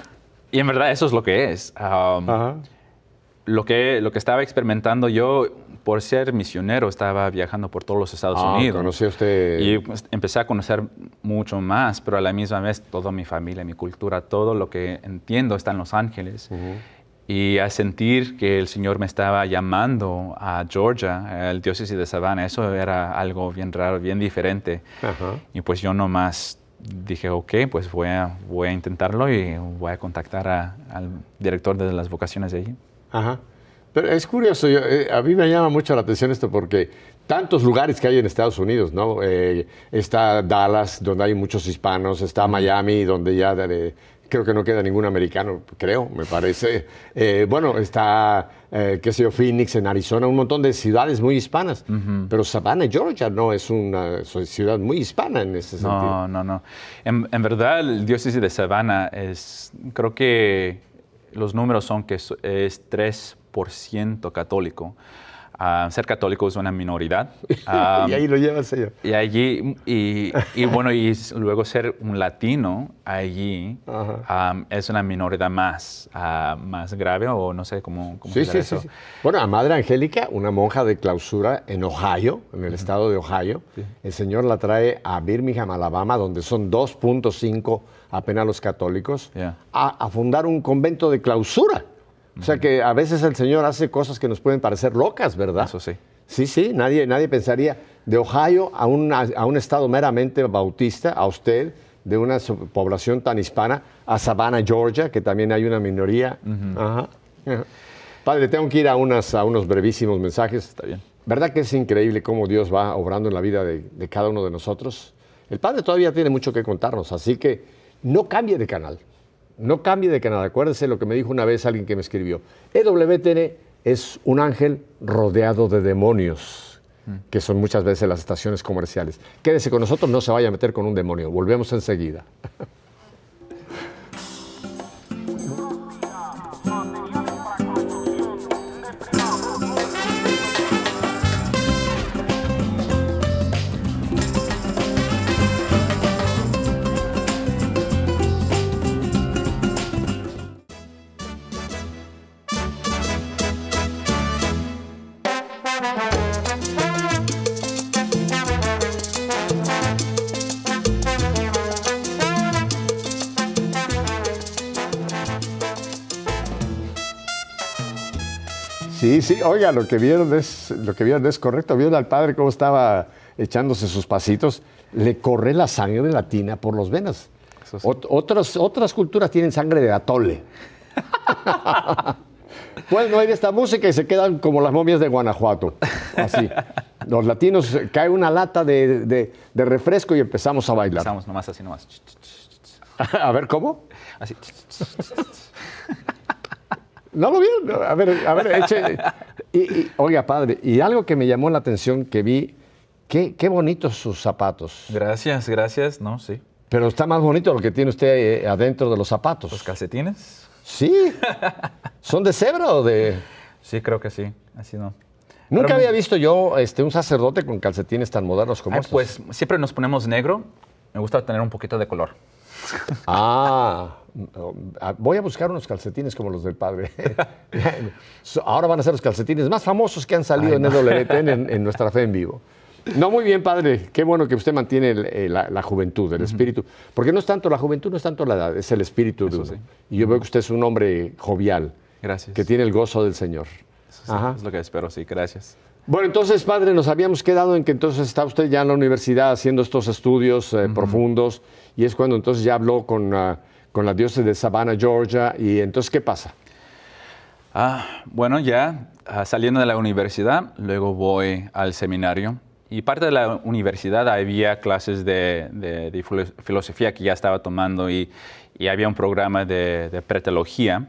Speaker 3: y en verdad eso es lo que es. Um, lo, que, lo que estaba experimentando yo, por ser misionero, estaba viajando por todos los Estados
Speaker 2: Ah,
Speaker 3: Unidos.
Speaker 2: ¿Conocía usted?
Speaker 3: Y pues, empecé a conocer mucho más, pero a la misma vez toda mi familia, mi cultura, todo lo que entiendo está en Los Ángeles. Y a sentir que el Señor me estaba llamando a Georgia, al diócesis de Savannah, eso era algo bien raro, bien diferente.
Speaker 2: Ajá.
Speaker 3: Y pues yo nomás dije, ok, pues voy a, voy a intentarlo y voy a contactar a- al director de las vocaciones de allí.
Speaker 2: Ajá. Pero es curioso, yo, eh, a mí me llama mucho la atención esto porque tantos lugares que hay en Estados Unidos, ¿no? Eh, está Dallas, donde hay muchos hispanos, está Miami, donde ya de- creo que no queda ningún americano, creo, me parece. Eh, bueno, está, eh, qué sé yo, Phoenix en Arizona, un montón de ciudades muy hispanas. Pero Savannah, Georgia, no es una ciudad muy hispana en ese sentido.
Speaker 3: No, no, no. En, en verdad, el diócesis de Savannah es, creo que los números son que es, es 3% católico. Ah, ser católico es una minoridad. <laughs> Ah,
Speaker 2: y ahí lo lleva el Señor.
Speaker 3: y allí, y, y bueno, y luego ser un latino allí um, es una minoridad más, ah, más grave o no sé cómo, cómo
Speaker 2: Sí, sí, sí,
Speaker 3: eso.
Speaker 2: sí. Bueno, a Madre Angélica, una monja de clausura en Ohio, en el estado de Ohio, el Señor la trae a Birmingham, Alabama, donde son 2.5 apenas los católicos,
Speaker 3: Yeah.
Speaker 2: a, a fundar un convento de clausura. O sea que a veces el Señor hace cosas que nos pueden parecer locas, ¿verdad?
Speaker 3: Eso sí.
Speaker 2: Sí, sí, nadie, nadie pensaría de Ohio a un, a un estado meramente bautista, a usted, de una población tan hispana a Savannah, Georgia, que también hay una minoría. Ajá, ajá. Padre, tengo que ir a, unas, a unos brevísimos mensajes.
Speaker 3: Está bien.
Speaker 2: ¿Verdad que es increíble cómo Dios va obrando en la vida de, de cada uno de nosotros? El Padre todavía tiene mucho que contarnos, así que no cambie de canal. No cambie de canal. Acuérdese lo que me dijo una vez alguien que me escribió. EWTN es un ángel rodeado de demonios, que son muchas veces las estaciones comerciales. Quédese con nosotros, no se vaya a meter con un demonio. Volvemos enseguida. <laughs> Sí, oiga, lo que vieron es, lo que vieron es correcto. Vieron al padre cómo estaba echándose sus pasitos. Le corre la sangre latina por los venas.
Speaker 3: Eso sí.
Speaker 2: Ot- otras, otras culturas tienen sangre de atole. <laughs> Pueden oír esta música y se quedan como las momias de Guanajuato. Así. Los latinos eh, cae una lata de, de- de refresco y empezamos a bailar.
Speaker 3: Empezamos nomás así nomás. <laughs>
Speaker 2: A ver, ¿cómo?
Speaker 3: Así. <laughs>
Speaker 2: ¿No lo vieron? A ver, a ver, eche. Y, y, oiga, padre, y algo que me llamó la atención que vi, qué, qué bonitos sus zapatos.
Speaker 3: Gracias, gracias. No, sí.
Speaker 2: Pero está más bonito lo que tiene usted eh, adentro de los zapatos.
Speaker 3: ¿Los calcetines?
Speaker 2: Sí. ¿Son de cebra o de...?
Speaker 3: Sí, creo que sí. Así no.
Speaker 2: Nunca
Speaker 3: Pero-
Speaker 2: había visto yo este, un sacerdote con calcetines tan modernos como estos.
Speaker 3: pues siempre nos ponemos negro. Me gusta tener un poquito de color. <laughs>
Speaker 2: Ah, no, ah, voy a buscar unos calcetines como los del padre. <laughs> Ahora van a ser los calcetines más famosos que han salido en EWTN en, en nuestra fe en vivo. No, muy bien, padre. Qué bueno que usted mantiene el- eh, la, la juventud, el espíritu. Porque no es tanto la juventud, no es tanto la edad, es el espíritu
Speaker 3: sí.
Speaker 2: Y yo veo que usted es un hombre jovial,
Speaker 3: Gracias.
Speaker 2: que tiene el gozo del Señor.
Speaker 3: Eso sí,
Speaker 2: Ajá.
Speaker 3: Es lo que espero, sí. Gracias.
Speaker 2: Bueno, entonces, padre, nos habíamos quedado en que entonces está usted ya en la universidad haciendo estos estudios eh, profundos y es cuando entonces ya habló con, ah, con la diócesis de Savannah, Georgia. Y entonces, ¿qué pasa?
Speaker 3: Ah, bueno, ya ah, saliendo de la universidad, luego voy al seminario. Y parte de la universidad había clases de, de- de filo- filosofía que ya estaba tomando y, y había un programa de, de preteología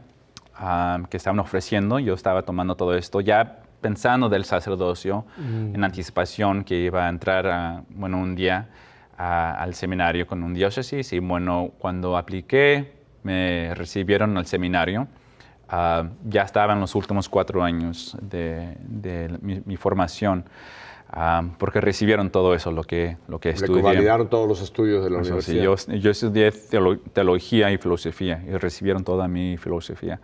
Speaker 3: ah, que estaban ofreciendo. Yo estaba tomando todo esto ya pensando del sacerdocio en anticipación que iba a entrar, bueno, un día a- al seminario con un diócesis. Y bueno, cuando apliqué, me recibieron al seminario. Ah, ya estaba en los últimos cuatro años de, de mi, mi formación, ah, porque recibieron todo eso, lo que, lo que estudié.
Speaker 2: convalidaron todos los estudios de la
Speaker 3: Eso sí,
Speaker 2: universidad.
Speaker 3: yo, yo estudié teolo- teología y filosofía y recibieron toda mi filosofía.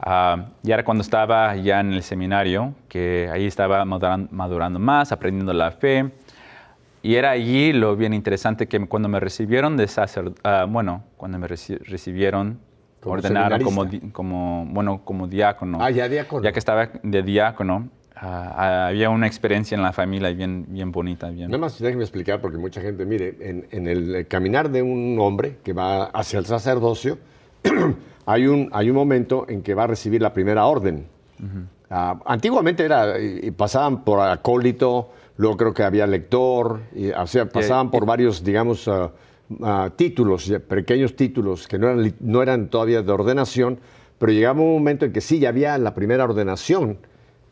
Speaker 3: Ah, y ahora cuando estaba ya en el seminario, que ahí estaba maduran- madurando más, aprendiendo la fe, y era allí lo bien interesante que cuando me recibieron de sacerdote, bueno, cuando me reci- recibieron,
Speaker 2: Como
Speaker 3: ordenaron como, como, bueno, como diácono.
Speaker 2: Ah, ya diácono.
Speaker 3: Ya que estaba de diácono, ah, ah, había una experiencia en la familia bien, bien bonita. Bien.
Speaker 2: Nada más déjeme explicar, porque mucha gente, mire, en, en el caminar de un hombre que va hacia el sacerdocio, <clears throat> hay, un, hay un momento en que va a recibir la primera orden. Ah, antiguamente era, pasaban por acólito, luego creo que había lector, y, o sea, pasaban por varios, digamos, ah, ah, títulos, pequeños títulos que no eran, li- no eran todavía de ordenación, pero llegaba un momento en que sí, ya había la primera ordenación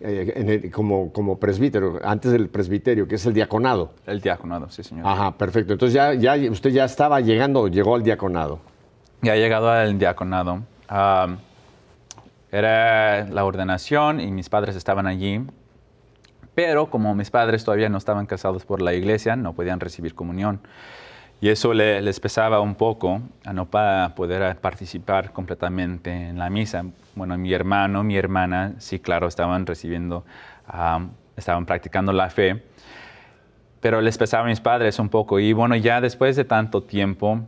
Speaker 2: eh, en el- como, como presbítero, antes del presbiterio, que es el diaconado.
Speaker 3: El diaconado, sí, señor.
Speaker 2: Ajá, perfecto. Entonces ya, ya usted ya estaba llegando, llegó al diaconado.
Speaker 3: Ya he llegado al diaconado. Ah, era la ordenación y mis padres estaban allí. Pero como mis padres todavía no estaban casados por la iglesia, no podían recibir comunión. Y eso le- les pesaba un poco a no pa- poder participar completamente en la misa. Bueno, mi hermano, mi hermana, sí, claro, estaban recibiendo, estaban practicando la fe. Pero les pesaba a mis padres un poco. Y bueno, ya después de tanto tiempo,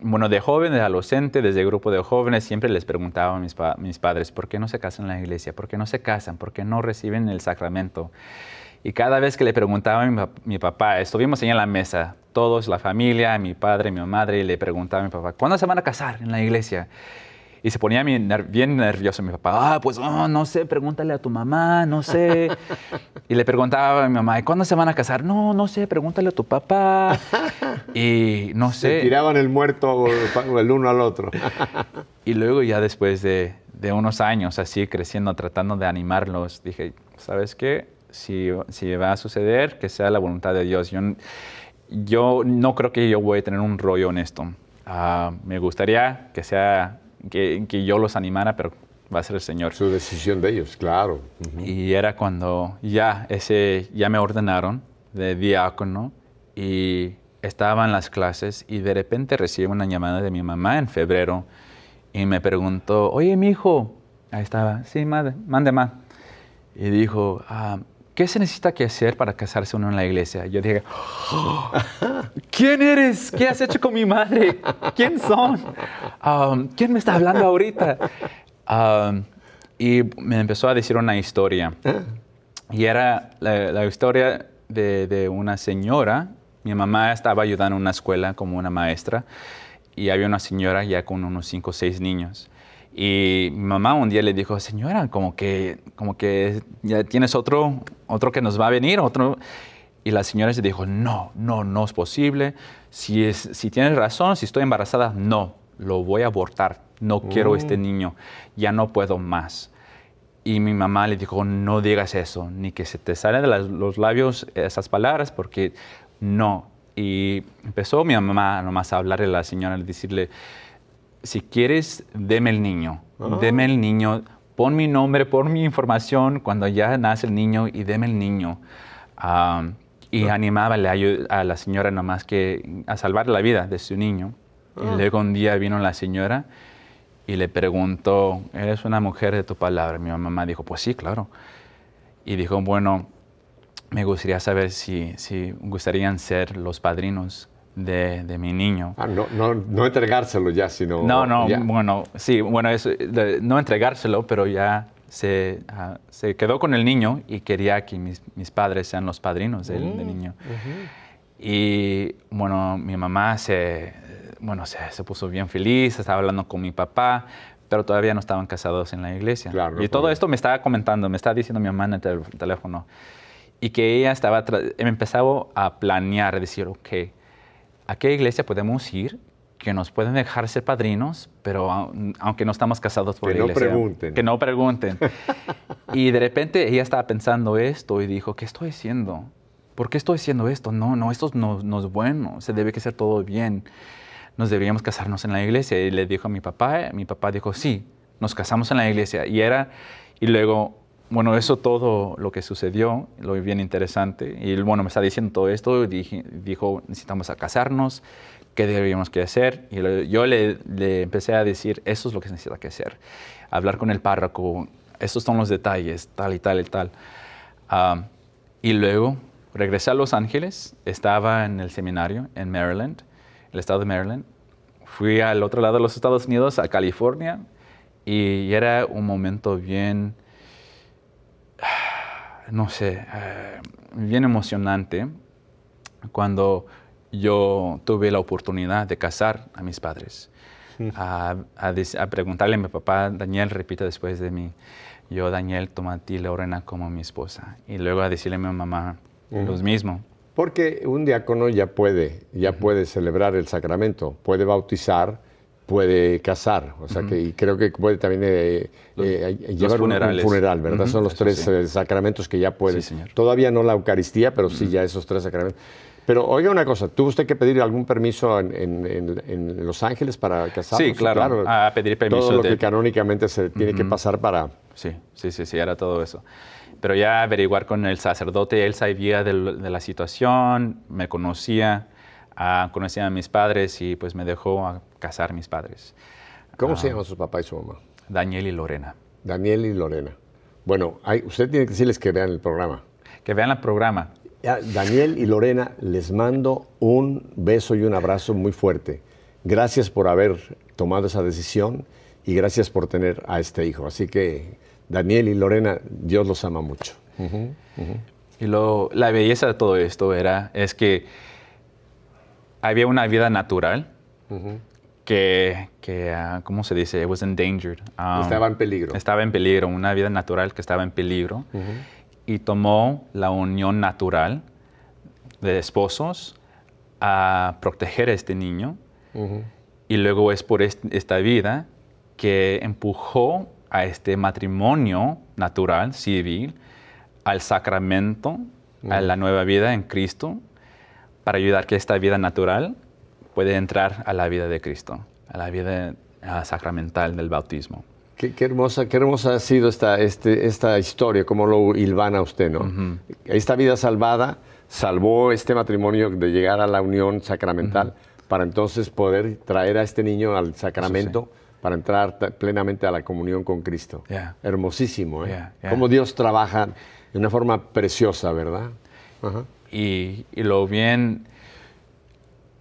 Speaker 3: bueno, de joven, de adolescente, desde el grupo de jóvenes, siempre les preguntaba a mis, pa- mis padres, ¿por qué no se casan en la iglesia? ¿Por qué no se casan? ¿Por qué no reciben el sacramento? Y cada vez que le preguntaba a mi, mi papá, estuvimos ahí en la mesa, todos, la familia, mi padre, mi madre, y le preguntaba a mi papá, ¿cuándo se van a casar en la iglesia? Y se ponía bien nervioso mi papá. Ah, pues oh, no sé, pregúntale a tu mamá, no sé. <laughs> y le preguntaba a mi mamá, ¿cuándo se van a casar? No, no sé, pregúntale a tu papá. Y no sé.
Speaker 2: Se tiraban el muerto el uno al otro. <laughs>
Speaker 3: y luego ya después de, de, unos años así creciendo, tratando de animarlos, dije, ¿sabes qué? Si, si va a suceder, que sea la voluntad de Dios. Yo, yo no creo que yo voy a tener un rollo en esto. Uh, me gustaría que sea que, que, yo los animara, pero va a ser el Señor.
Speaker 2: Su decisión de ellos, claro.
Speaker 3: Y era cuando ya, ese, ya me ordenaron de diácono y estaba en las clases y de repente recibo una llamada de mi mamá en febrero y me preguntó, oye, mi hijo, ahí estaba, sí, madre, mande más. Y dijo, ah, ¿qué se necesita que hacer para casarse uno en la iglesia? Yo dije, oh, <gasps> ¿quién eres? ¿Qué has hecho con mi madre? ¿Quién son? Um, ¿Quién me está hablando ahorita? Um, y me empezó a decir una historia. Y era la, historia de, de, una señora. Mi mamá estaba ayudando en una escuela como una maestra y había una señora ya con unos cinco o seis niños. Y mi mamá un día le dijo, señora, como que, como que ya tienes otro, otro que nos va a venir, otro. Y la señora se dijo, no, no, no es posible. Si, es, si tienes razón, si estoy embarazada, no, lo voy a abortar. No quiero este mm. niño, ya no puedo más. Y mi mamá le dijo, no digas eso, ni que se te salgan de los labios esas palabras, porque no. Y empezó mi mamá nomás a hablarle a la señora, a decirle, si quieres, deme el niño, ah. deme el niño, pon mi nombre, pon mi información cuando ya nace el niño y deme el niño. y ah. animaba a la señora nomás que a salvar la vida de su niño. Y ah. luego un día vino la señora y le preguntó, ¿eres una mujer de tu palabra? Mi mamá dijo, pues sí, claro. Y dijo, bueno, me gustaría saber si, si gustarían ser los padrinos de, mi niño.
Speaker 2: Ah, no, no, no, entregárselo ya, sino...
Speaker 3: No, no, bueno, sí, bueno, eso, no entregárselo, pero ya se, ah, se, quedó con el niño y quería que mis, mis padres sean los padrinos del, mm, niño. Y bueno, mi mamá se, bueno, se, se, puso bien feliz, estaba hablando con mi papá, pero todavía no estaban casados en la iglesia. y todo esto me estaba comentando, me estaba diciendo mi mamá en el teléfono. Y que ella estaba, empezaba a planear, a decir, ok, ¿a qué iglesia podemos ir que nos pueden dejar ser padrinos, pero aunque no estamos casados por
Speaker 2: que
Speaker 3: la
Speaker 2: iglesia? Que no pregunten.
Speaker 3: Que no pregunten. <laughs> y de repente ella estaba pensando esto y dijo, ¿qué estoy haciendo? ¿Por qué estoy haciendo esto? No, no, esto no, no es bueno, se debe que hacer todo bien. Nos deberíamos casarnos en la iglesia. Y le dijo a mi papá, mi papá dijo, sí, nos casamos en la iglesia. Y era, y luego bueno, eso todo lo que sucedió, lo vi bien interesante. Y bueno, me está diciendo todo esto, dije, dijo, necesitamos casarnos, ¿qué deberíamos que hacer? Y yo le, empecé a decir, eso es lo que se necesita que hacer. Hablar con el párroco, estos son los detalles, tal y tal y tal. Ah, y luego regresé a Los Ángeles, estaba en el seminario en Maryland, el estado de Maryland. Fui al otro lado de los Estados Unidos, a California, y era un momento bien no sé, eh, bien emocionante cuando yo tuve la oportunidad de casar a mis padres. A, preguntarle a mi papá, Daniel, repite después de mí, yo, Daniel, toma a ti, Lorena, como mi esposa. Y luego a decirle a mi mamá lo mismo.
Speaker 2: Porque un diácono ya puede, ya puede celebrar el sacramento, puede bautizar, puede casar, o sea, que y creo que puede también eh, eh, llevar un, funeral, ¿verdad? Son los tres eh, sacramentos que ya puede. Todavía no la Eucaristía, pero sí ya esos tres sacramentos. Pero oiga una cosa, ¿tuvo usted que pedir algún permiso en, Los Ángeles para casarse?
Speaker 3: Sí, claro, a pedir permiso.
Speaker 2: Todo lo que canónicamente se tiene que pasar para...
Speaker 3: Sí, sí, sí, sí, era todo eso. Pero ya averiguar con el sacerdote, él sabía de, de la situación, me conocía, Ah, conocí a mis padres y pues me dejó a casar mis padres.
Speaker 2: ¿Cómo se ah, llaman su papá y su mamá?
Speaker 3: Daniel y Lorena.
Speaker 2: Daniel y Lorena. Bueno, usted tiene que decirles que vean el programa.
Speaker 3: Que vean el programa.
Speaker 2: Daniel y Lorena, les mando un beso y un abrazo muy fuerte. Gracias por haber tomado esa decisión y gracias por tener a este hijo. Así que, Daniel y Lorena, Dios los ama mucho.
Speaker 3: Y lo, la belleza de todo esto era, es que había una vida natural que, que ah, ¿cómo se dice? It was endangered. Um,
Speaker 2: Estaba en peligro.
Speaker 3: Estaba en peligro, una vida natural que estaba en peligro. Y tomó la unión natural de esposos a proteger a este niño. Y luego es por est- esta vida que empujó a este matrimonio natural, civil, al sacramento, a la nueva vida en Cristo, para ayudar que esta vida natural puede entrar a la vida de Cristo, a la vida sacramental del bautismo.
Speaker 2: Qué, qué hermosa, qué hermosa ha sido esta, este, esta historia, cómo lo hilvana usted, ¿no? Esta vida salvada salvó este matrimonio de llegar a la unión sacramental para entonces poder traer a este niño al sacramento para entrar plenamente a la comunión con Cristo.
Speaker 3: Yeah.
Speaker 2: Hermosísimo, ¿eh?
Speaker 3: Yeah, yeah.
Speaker 2: Cómo Dios trabaja de una forma preciosa, ¿verdad?
Speaker 3: Y lo bien,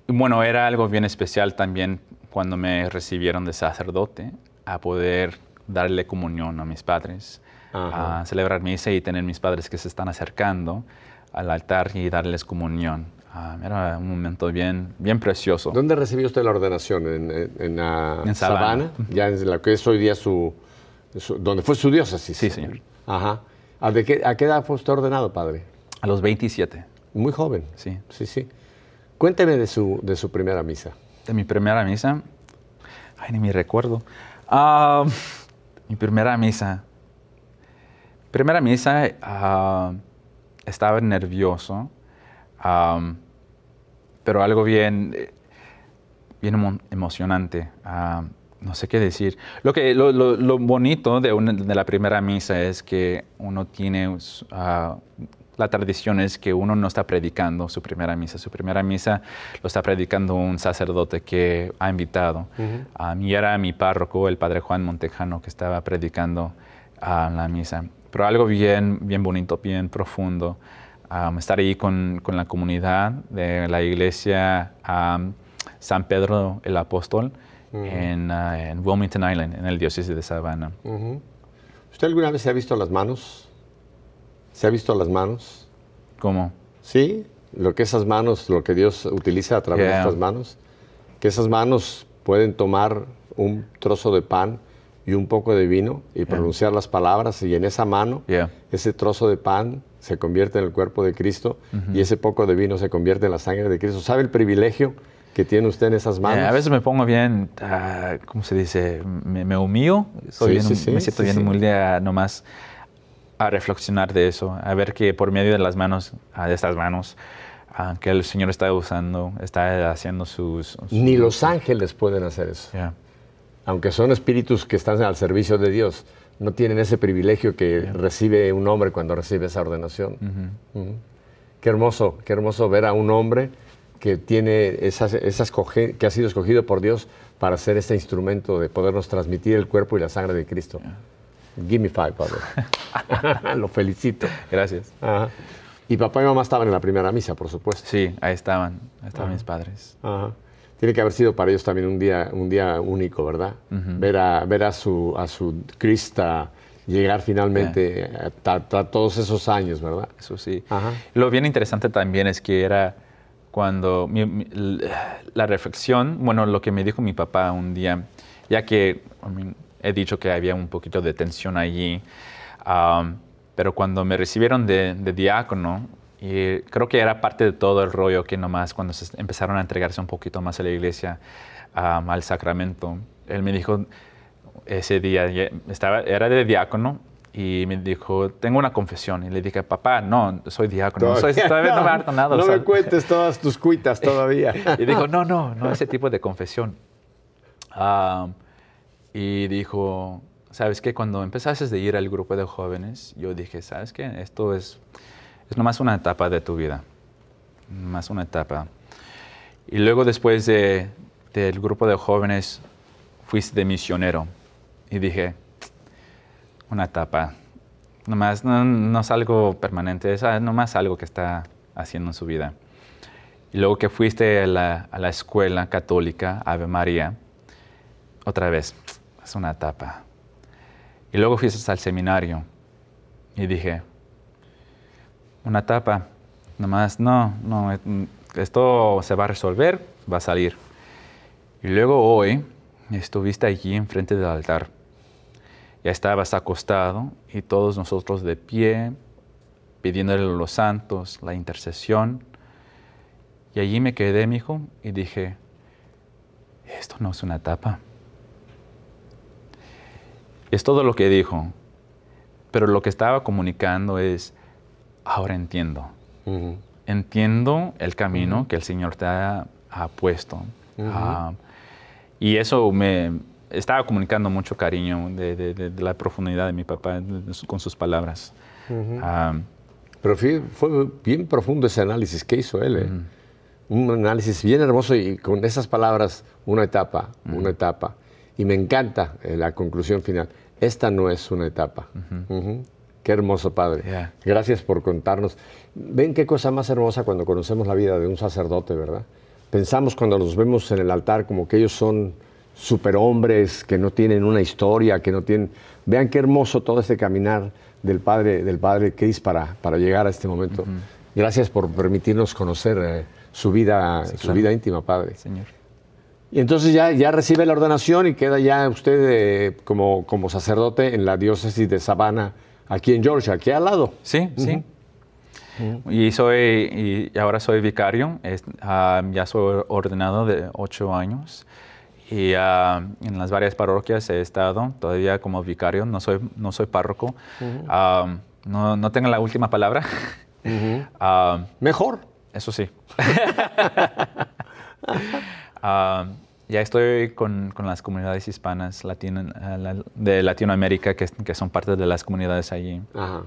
Speaker 3: bueno, era algo bien especial también cuando me recibieron de sacerdote, a poder darle comunión a mis padres,
Speaker 2: Ajá.
Speaker 3: a celebrar misa y tener mis padres que se están acercando al altar y darles comunión. Ah, era un momento bien, bien precioso.
Speaker 2: ¿Dónde recibió usted la ordenación? ¿En, en, en,
Speaker 3: En. Savannah?
Speaker 2: Ya es la que es hoy día su, su- donde fue su diócesis.
Speaker 3: Sí, señor.
Speaker 2: Ajá. ¿A, de qué, ¿A qué edad fue usted ordenado, padre?
Speaker 3: A los 27
Speaker 2: Muy joven.
Speaker 3: Sí.
Speaker 2: Sí, sí. Cuénteme de su, de su primera misa.
Speaker 3: de mi primera misa. Ay, ni me recuerdo. Ah, mi primera misa. Primera misa, ah, estaba nervioso, am, pero algo bien, bien emo- emocionante. ah, no sé qué decir. Lo, que, lo, lo- lo bonito de, una- de la primera misa es que uno tiene, ah, la tradición es que uno no está predicando su primera misa. Su primera misa lo está predicando un sacerdote que ha invitado. A mí era mi párroco, el padre Juan Montejano, que estaba predicando ah, la misa. Pero algo bien, bien bonito, bien profundo. estar ahí con, con la comunidad de la iglesia San Pedro el Apóstol en, ah, en Wilmington Island, en el diócesis de Savannah.
Speaker 2: ¿Usted alguna vez se ha visto las manos? ¿Se ha visto las manos?
Speaker 3: ¿Cómo?
Speaker 2: Sí, lo que esas manos, lo que Dios utiliza a través de estas manos, que esas manos pueden tomar un trozo de pan y un poco de vino y pronunciar las palabras y en esa mano
Speaker 3: Yeah.
Speaker 2: ese trozo de pan se convierte en el cuerpo de Cristo y ese poco de vino se convierte en la sangre de Cristo. ¿Sabe el privilegio que tiene usted en esas manos?
Speaker 3: Eh, a veces me pongo bien, ah, ¿cómo se dice? Me, me humillo. Soy
Speaker 2: Sí,
Speaker 3: bien-
Speaker 2: sí, sí,
Speaker 3: me siento bien humilde a nomás a reflexionar de eso, a ver que por medio de las manos, ah, de estas manos, ah, que el Señor está usando, está haciendo sus... sus-
Speaker 2: Ni los ángeles pueden hacer eso.
Speaker 3: Yeah.
Speaker 2: aunque son espíritus que están al servicio de Dios, no tienen ese privilegio que recibe un hombre cuando recibe esa ordenación. Qué hermoso, qué hermoso ver a un hombre que tiene esas, esas coge- que ha sido escogido por Dios para ser este instrumento de podernos transmitir el cuerpo y la sangre de Cristo. Give me five, padre. <laughs> <laughs> Lo felicito.
Speaker 3: Gracias.
Speaker 2: Ajá. Y papá y mamá estaban en la primera misa, por supuesto.
Speaker 3: Sí, ahí estaban, ahí estaban mis padres.
Speaker 2: Ajá. Tiene que haber sido para ellos también un día, un día único, ¿verdad? Ver, a, ver a su, a su Crista llegar finalmente a, ta- ta- todos esos años, ¿verdad?
Speaker 3: Eso sí.
Speaker 2: Ajá.
Speaker 3: Lo bien interesante también es que era cuando mi- la reflexión, bueno, lo que me dijo mi papá un día, ya que I mean, he dicho que había un poquito de tensión allí, um, pero cuando me recibieron de, de diácono, y creo que era parte de todo el rollo que nomás cuando se empezaron a entregarse un poquito más a la iglesia, um, al sacramento, él me dijo, ese día estaba, era de diácono y me dijo, tengo una confesión. Y le dije, papá, no, soy diácono, no soy, <laughs> todavía no me he ordenado.
Speaker 2: No
Speaker 3: o sea".
Speaker 2: me <laughs> cuentes todas tus cuitas todavía. <laughs>
Speaker 3: Y dijo, no, no, no ese tipo de confesión. Y dijo, ¿sabes qué? Cuando empezaste de ir al grupo de jóvenes, yo dije, ¿sabes qué? Esto es, es nomás una etapa de tu vida. Más una etapa. Y luego después de, del grupo de jóvenes, fuiste de misionero. Y dije, una etapa. Nomás, no, no es algo permanente, es ah, nomás algo que está haciendo en su vida. Y luego que fuiste a la, a la escuela católica, Ave María, otra vez, es una etapa. Y luego fuiste al seminario y dije, una tapa. Nomás, no, no, esto se va a resolver, va a salir. Y luego hoy estuviste allí enfrente del altar. Ya estabas acostado y todos nosotros de pie, pidiéndole a los santos la intercesión. Y allí me quedé, mi hijo, y dije, esto no es una tapa. Es todo lo que dijo. Pero lo que estaba comunicando es, ahora entiendo. Entiendo el camino que el Señor te ha, puesto. Ah, y eso me estaba comunicando mucho cariño de, la profundidad de mi papá con sus palabras.
Speaker 2: Ah, Pero fue, bien profundo ese análisis que hizo él. ¿eh? Un análisis bien hermoso y con esas palabras, una etapa, una etapa. Y me encanta eh, la conclusión final. Esta no es una etapa. Qué hermoso, Padre. Gracias por contarnos. Ven qué cosa más hermosa cuando conocemos la vida de un sacerdote, ¿verdad? Pensamos cuando los vemos en el altar como que ellos son superhombres, que no tienen una historia, que no tienen... Vean qué hermoso todo este caminar del Padre, del padre Chris para, para llegar a este momento. Gracias por permitirnos conocer eh, su, vida, su vida íntima, Padre.
Speaker 3: Señor.
Speaker 2: Y entonces ya, ya recibe la ordenación y queda ya usted eh, como, como sacerdote en la diócesis de Savannah, aquí en Georgia, aquí al lado.
Speaker 3: Sí, sí. Y, soy, y ahora soy vicario, ah, ya soy ordenado de ocho años y ah, en las varias parroquias he estado todavía como vicario, no soy, no soy párroco, ah, no, no, tengo la última palabra. <laughs>
Speaker 2: Mejor.
Speaker 3: Eso sí. <laughs> ya estoy con, con, las comunidades hispanas de Latinoamérica que, que, son parte de las comunidades allí.
Speaker 2: Ajá.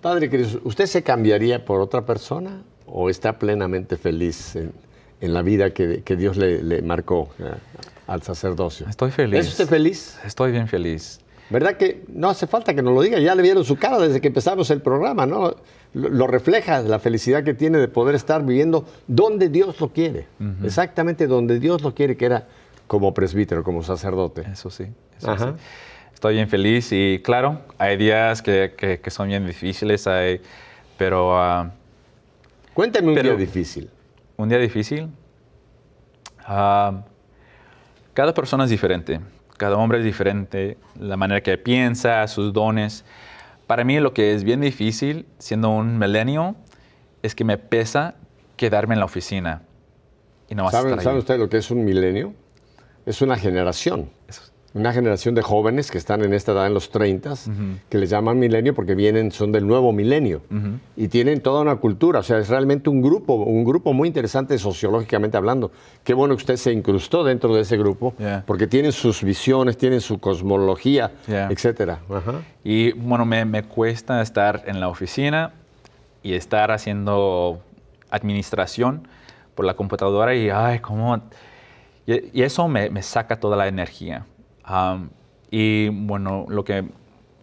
Speaker 2: Padre querido, ¿usted se cambiaría por otra persona o está plenamente feliz en, en la vida que, que Dios le, le marcó eh, al sacerdocio?
Speaker 3: Estoy feliz.
Speaker 2: ¿Es usted feliz?
Speaker 3: Estoy bien feliz.
Speaker 2: ¿Verdad que no hace falta que nos lo diga? Ya le vieron su cara desde que empezamos el programa, ¿no? Lo, refleja la felicidad que tiene de poder estar viviendo donde Dios lo quiere. Exactamente donde Dios lo quiere, que era como presbítero, como sacerdote.
Speaker 3: Eso sí. Eso sí. Estoy bien feliz y claro, hay días que, que, son bien difíciles, hay, pero... Uh,
Speaker 2: Cuéntame un día difícil.
Speaker 3: Un día difícil. Uh, cada persona es diferente cada hombre es diferente, la manera que piensa, sus dones. Para mí lo que es bien difícil, siendo un milenio, es que me pesa quedarme en la oficina.
Speaker 2: Y no ¿Saben, ¿Sabe usted lo que es un milenio? Es una generación una generación de jóvenes que están en esta edad, en los 30, que les llaman milenio porque vienen, son del nuevo milenio y tienen toda una cultura. O sea, es realmente un grupo, un grupo muy interesante sociológicamente hablando. Qué bueno que usted se incrustó dentro de ese grupo porque tienen sus visiones, tienen su cosmología, etcétera.
Speaker 3: Y bueno, me, me cuesta estar en la oficina y estar haciendo administración por la computadora y, ay, cómo... Y, eso me, me saca toda la energía y bueno, lo que,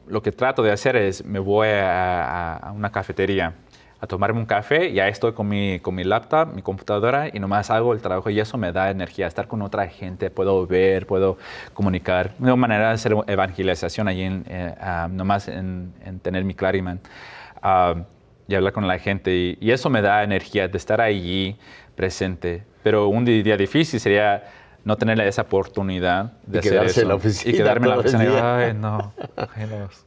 Speaker 3: lo que trato de hacer es me voy a, una cafetería a tomarme un café, ya estoy con mi, con mi laptop, mi computadora y nomás hago el trabajo y eso me da energía, estar con otra gente, puedo ver, puedo comunicar, de una manera de hacer evangelización allí, en, eh, nomás en, tener mi clariman y hablar con la gente y, y, eso me da energía de estar allí presente. Pero un día difícil sería no tener esa oportunidad de hacer eso.
Speaker 2: En la oficina
Speaker 3: y quedarme en la oficina. <laughs> Ay, no,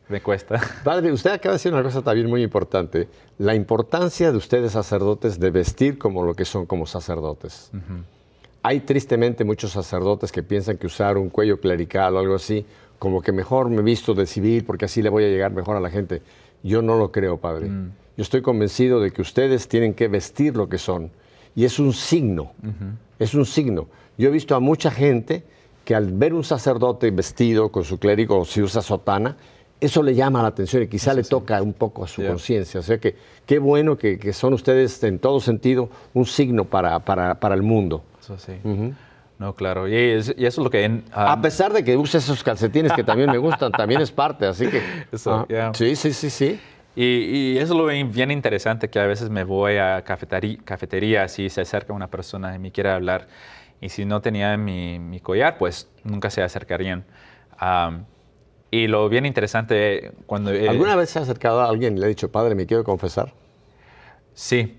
Speaker 3: me cuesta. <laughs>
Speaker 2: Padre, usted acaba de decir una cosa también muy importante. La importancia de ustedes sacerdotes de vestir como lo que son como sacerdotes. Hay tristemente muchos sacerdotes que piensan que usar un cuello clerical o algo así, como que mejor me visto de civil porque así le voy a llegar mejor a la gente. Yo no lo creo, Padre. Mm. Yo estoy convencido de que ustedes tienen que vestir lo que son. Y es un signo. Es un signo. Yo he visto a mucha gente que al ver un sacerdote vestido con su clérigo o si usa sotana, eso le llama la atención y quizá le toca un poco a su conciencia. O sea que qué bueno que, son ustedes en todo sentido un signo para, para, el mundo.
Speaker 3: Eso sí. No, claro. Y, eso es lo que...
Speaker 2: a pesar de que use esos calcetines que también me gustan, también es parte, así que... <laughs>
Speaker 3: Eso,
Speaker 2: ah, Sí, sí, sí, sí.
Speaker 3: Y, y, eso es lo bien interesante, que a veces me voy a cafetería, cafetería si se acerca una persona y me quiere hablar y si no tenía mi, collar, pues nunca se acercarían. y lo bien interesante cuando...
Speaker 2: ¿Alguna vez se ha acercado a alguien y le ha dicho, padre, me quiero confesar?
Speaker 3: Sí,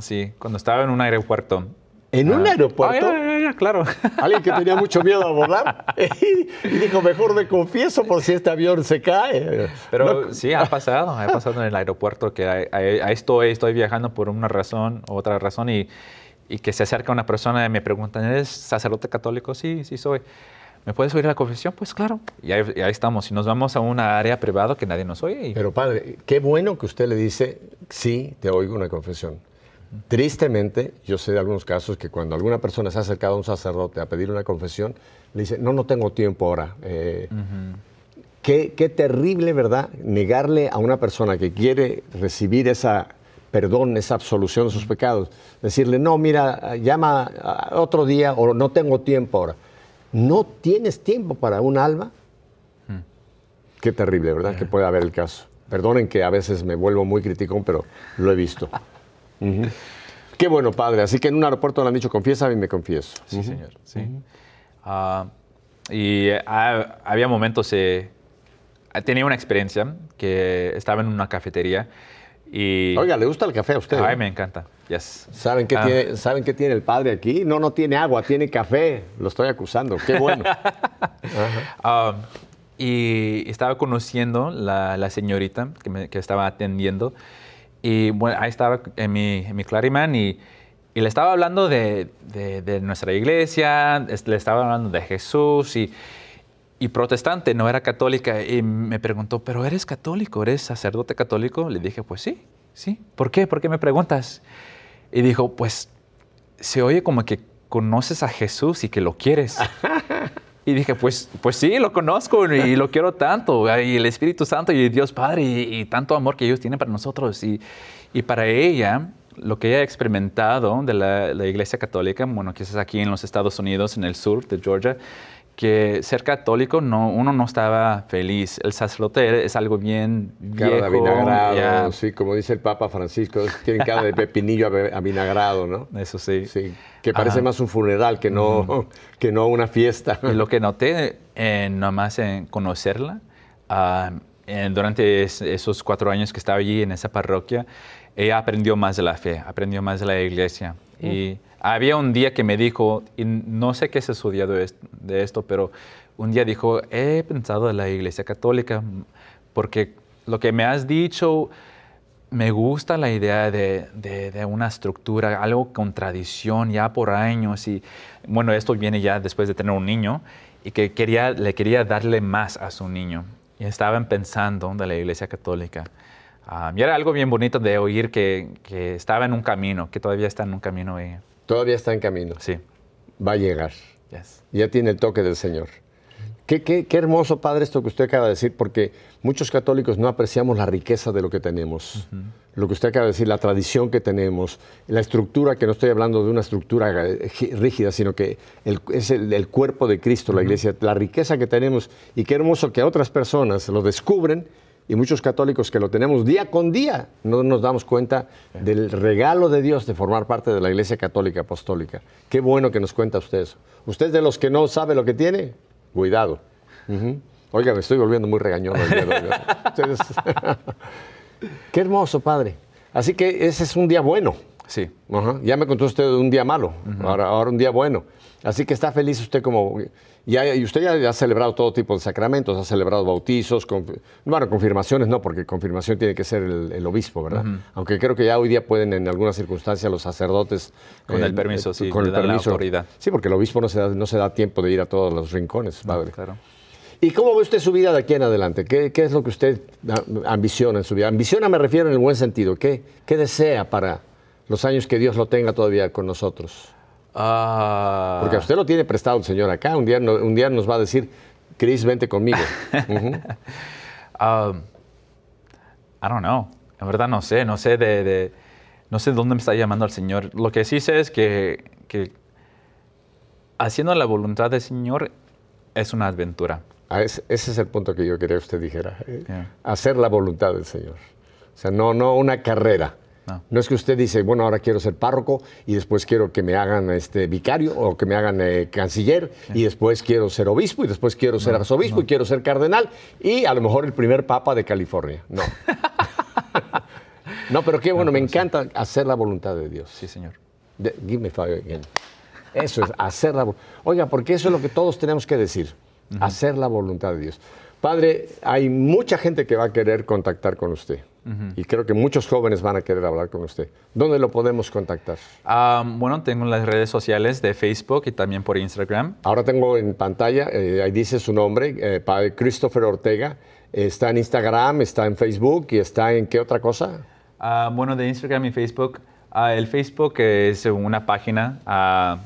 Speaker 3: sí, cuando estaba en un aeropuerto.
Speaker 2: ¿En un
Speaker 3: Ah.
Speaker 2: aeropuerto?
Speaker 3: Ah, ya, ya, ya, claro. <laughs>
Speaker 2: Alguien que tenía mucho miedo a volar <laughs> y dijo, mejor me confieso por si este avión se cae.
Speaker 3: Pero
Speaker 2: No,
Speaker 3: sí, ha pasado, ha pasado en el aeropuerto que ahí- estoy, estoy viajando por una razón otra razón y, y que se acerca una persona y me preguntan, ¿eres sacerdote católico? Sí, sí soy. ¿Me puedes oír la confesión? Pues claro. Y ahí, y ahí estamos. Y nos vamos a una área privada que nadie nos oye. y-
Speaker 2: Pero padre, qué bueno que usted le dice, sí, te oigo una confesión. Tristemente, yo sé de algunos casos que cuando alguna persona se ha acercado a un sacerdote a pedir una confesión, le dice, no, no tengo tiempo ahora. Eh, qué, qué terrible, ¿verdad? Negarle a una persona que quiere recibir esa perdón, esa absolución de sus pecados. Decirle, no, mira, llama a otro día o no tengo tiempo ahora. ¿No tienes tiempo para un alma? Qué terrible, ¿verdad? Que puede haber el caso. Perdonen que a veces me vuelvo muy criticón, pero lo he visto. <laughs> Qué bueno, padre. Así que en un aeropuerto le han dicho, confiesa y me confieso.
Speaker 3: Sí, señor. Sí. Ah, y ah, había momentos, eh, tenía una experiencia que estaba en una cafetería y...
Speaker 2: Oiga, ¿le gusta el café a usted?
Speaker 3: Ay,
Speaker 2: eh?
Speaker 3: me encanta. Yes.
Speaker 2: ¿Saben qué,
Speaker 3: Ah.
Speaker 2: tiene, ¿Saben qué tiene el padre aquí? No, no tiene agua, tiene café. Lo estoy acusando. Qué bueno. <laughs>
Speaker 3: Ah, y estaba conociendo la, la señorita que, me- que estaba atendiendo. Y bueno, ahí estaba en mi, en mi Clariman y, y le estaba hablando de, de- de nuestra iglesia, es- le estaba hablando de Jesús y, y protestante, no era católica. Y me preguntó, ¿pero eres católico? ¿Eres sacerdote católico? Le dije, pues sí, sí. ¿Por qué? ¿Por qué me preguntas? Y dijo, pues se oye como que conoces a Jesús y que lo quieres. <laughs> Y dije, pues, pues sí, lo conozco y lo quiero tanto. Y el Espíritu Santo y Dios Padre y, y tanto amor que ellos tienen para nosotros. Y, y para ella, lo que ella ha experimentado de la, la Iglesia Católica, bueno, quizás aquí en los Estados Unidos, en el sur de Georgia, que ser católico, no, uno no estaba feliz. El sacerdote es algo bien
Speaker 2: Cara de
Speaker 3: viejo.
Speaker 2: avinagrado,
Speaker 3: ya,
Speaker 2: sí, como dice el Papa Francisco, tienen cara de pepinillo avinagrado, ¿no?
Speaker 3: Eso sí.
Speaker 2: Sí, que parece
Speaker 3: Ajá.
Speaker 2: más un funeral que no, <laughs> que no una fiesta.
Speaker 3: Y lo que noté, eh, nomás en conocerla, en- durante es- esos cuatro años que estaba allí en esa parroquia, ella aprendió más de la fe, aprendió más de la iglesia. Y había un día que me dijo, y no sé qué se estudiado de est- de esto, pero un día dijo, he pensado en la iglesia católica, porque lo que me has dicho me gusta la idea de, de- de una estructura, algo con tradición ya por años y bueno, esto viene ya después de tener un niño y que quería, le quería darle más a su niño. Y estaban pensando de la Iglesia Católica. Ah, y era algo bien bonito de oír que, que estaba en un camino, que todavía está en un camino ella.
Speaker 2: Todavía está en camino.
Speaker 3: Sí,
Speaker 2: Va a llegar.
Speaker 3: yes.
Speaker 2: Ya tiene el toque del Señor. Qué, qué- qué hermoso, Padre, esto que usted acaba de decir, porque muchos católicos no apreciamos la riqueza de lo que tenemos. Lo que usted acaba de decir, la tradición que tenemos, la estructura, que no estoy hablando de una estructura gi- rígida, sino que el- es el, el cuerpo de Cristo, la iglesia, la riqueza que tenemos. Y qué hermoso que otras personas lo descubren y muchos católicos que lo tenemos día con día no nos damos cuenta del regalo de Dios de formar parte de la Iglesia Católica Apostólica. Qué bueno que nos cuenta usted eso. Usted de los que no sabe lo que tiene, cuidado. Oiga, me estoy volviendo muy regañón. <laughs> Ustedes- <laughs> Qué hermoso, padre. Así que ese es un día bueno.
Speaker 3: Sí.
Speaker 2: Ya me contó usted un día malo, ahora, ahora un día bueno. Así que está feliz usted como... Ya, y usted ya ha celebrado todo tipo de sacramentos, ha celebrado bautizos, confi- bueno, confirmaciones no, porque confirmación tiene que ser el, el obispo, ¿verdad? Aunque creo que ya hoy día pueden en algunas circunstancias los sacerdotes... eh,
Speaker 3: Con el permiso, sí, le dan la autoridad.
Speaker 2: Sí, porque el obispo no se, da, no se da tiempo de ir a todos los rincones, padre.
Speaker 3: claro.
Speaker 2: ¿Y cómo ve usted su vida de aquí en adelante? ¿Qué, qué es lo que usted ambiciona en su vida? Ambiciona me refiero en el buen sentido. ¿Qué, qué desea para los años que Dios lo tenga todavía con nosotros?
Speaker 3: Ah,
Speaker 2: Porque a usted lo tiene prestado el Señor acá. Un día, un día nos va a decir, Cris, vente conmigo. <laughs> Ujú.
Speaker 3: Um, I don't know. En verdad no sé, no sé de, de- no sé dónde me está llamando el Señor. Lo que sí sé es que, que haciendo la voluntad del Señor es una aventura.
Speaker 2: Ah, ese, ese es el punto que yo quería que usted dijera.
Speaker 3: Yeah.
Speaker 2: Hacer la voluntad del Señor. O sea, no, no una carrera.
Speaker 3: No.
Speaker 2: No es que usted dice, bueno, ahora quiero ser párroco y después quiero que me hagan este vicario o que me hagan eh, canciller y después quiero ser obispo y después quiero ser arzobispo y quiero ser cardenal y a lo mejor el primer papa de California. No. <laughs> No, pero qué bueno, me encanta hacer la voluntad de Dios.
Speaker 3: Sí, Señor.
Speaker 2: De- give me fire again. Eso es, hacer la voluntad. Oiga, porque eso es lo que todos tenemos que decir, hacer la voluntad de Dios. Padre, hay mucha gente que va a querer contactar con usted. Y creo que muchos jóvenes van a querer hablar con usted. ¿Dónde lo podemos contactar?
Speaker 3: Bueno, tengo las redes sociales de Facebook y también por Instagram.
Speaker 2: Ahora tengo en pantalla, eh, ahí dice su nombre, eh, Padre Christopher Ortega. Está en Instagram, está en Facebook y está en qué otra cosa?
Speaker 3: Ah, bueno, de Instagram y Facebook. ah, el Facebook es una página ah,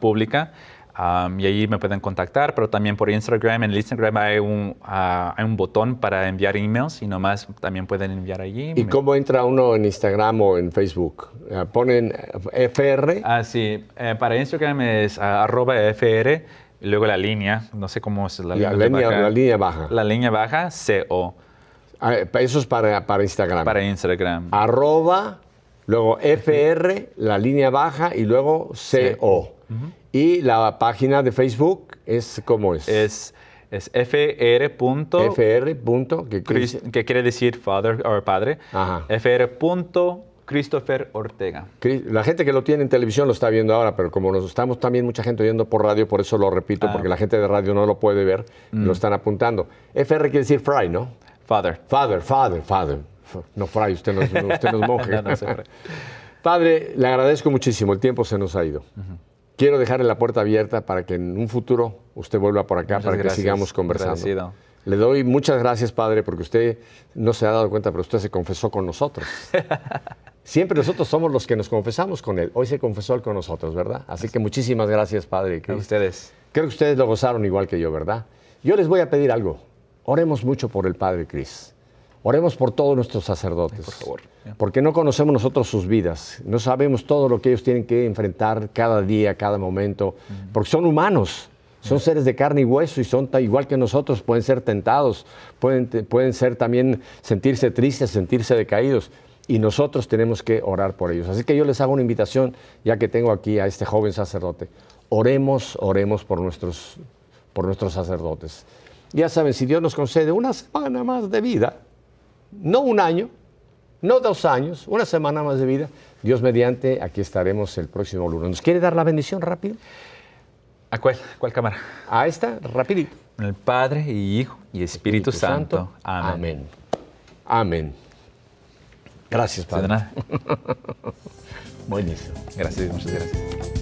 Speaker 3: pública ah, y ahí me pueden contactar, pero también por Instagram. En el Instagram hay un, ah, hay un botón para enviar emails y nomás también pueden enviar allí.
Speaker 2: ¿Y
Speaker 3: Me-
Speaker 2: cómo entra uno en Instagram o en Facebook? Eh, ponen eh, FR.
Speaker 3: Ah, sí. Eh, para Instagram es ah, arroba FR y luego la línea. No sé cómo es la,
Speaker 2: La
Speaker 3: línea, baja.
Speaker 2: la línea baja.
Speaker 3: La línea baja, CO,
Speaker 2: Ah, Eso es para, para Instagram.
Speaker 3: para Instagram.
Speaker 2: Arroba, luego FR, la línea baja y luego CO. Y la página de Facebook es ¿cómo es?
Speaker 3: Es, es FR.
Speaker 2: FR. Que
Speaker 3: Chris- que quiere decir father o padre.
Speaker 2: Ajá.
Speaker 3: FR. Christopher Ortega.
Speaker 2: La gente que lo tiene en televisión lo está viendo ahora, pero como nos estamos también mucha gente oyendo por radio, por eso lo repito,
Speaker 3: Ah.
Speaker 2: porque la gente de radio no lo puede ver, y
Speaker 3: Mm.
Speaker 2: lo están apuntando. FR quiere decir fry, ¿no?
Speaker 3: Father.
Speaker 2: Father, father, father. No fry, usted no es, usted no es monje. <laughs>
Speaker 3: No, no.
Speaker 2: Padre, le agradezco muchísimo, el tiempo se nos ha ido. Quiero dejarle la puerta abierta para que en un futuro usted vuelva por acá
Speaker 3: Muchas
Speaker 2: para que
Speaker 3: gracias.
Speaker 2: sigamos conversando.
Speaker 3: Agradecido.
Speaker 2: Le doy muchas gracias, Padre, porque usted no se ha dado cuenta, pero usted se confesó con nosotros. <laughs> Siempre nosotros somos los que nos confesamos con Él. Hoy se confesó Él con nosotros, ¿verdad? Así que muchísimas gracias, Padre.
Speaker 3: A ustedes.
Speaker 2: Creo que ustedes lo gozaron igual que yo, ¿verdad? Yo les voy a pedir algo. Oremos mucho por el Padre Cris. Oremos por todos nuestros sacerdotes.
Speaker 3: por favor.
Speaker 2: Porque no conocemos nosotros sus vidas. No sabemos todo lo que ellos tienen que enfrentar cada día, cada momento. Porque son humanos. Son seres de carne y hueso y son igual que nosotros. Pueden ser tentados. Pueden, pueden ser también sentirse tristes, sentirse decaídos. Y nosotros tenemos que orar por ellos. Así que yo les hago una invitación, ya que tengo aquí a este joven sacerdote. Oremos, oremos por nuestros, por nuestros sacerdotes. Ya saben, si Dios nos concede una semana más de vida, no un año, no dos años, una semana más de vida, Dios mediante, aquí estaremos el próximo lunes. ¿Nos quiere dar la bendición rápido?
Speaker 3: ¿A cuál? ¿Cuál cámara?
Speaker 2: A esta, rapidito.
Speaker 3: El Padre y Hijo y Espíritu, Santo. Amén.
Speaker 2: Amén. Amén. Gracias,
Speaker 3: De
Speaker 2: Padre.
Speaker 3: nada. <laughs>
Speaker 2: Buenísimo.
Speaker 3: Gracias, muchas gracias.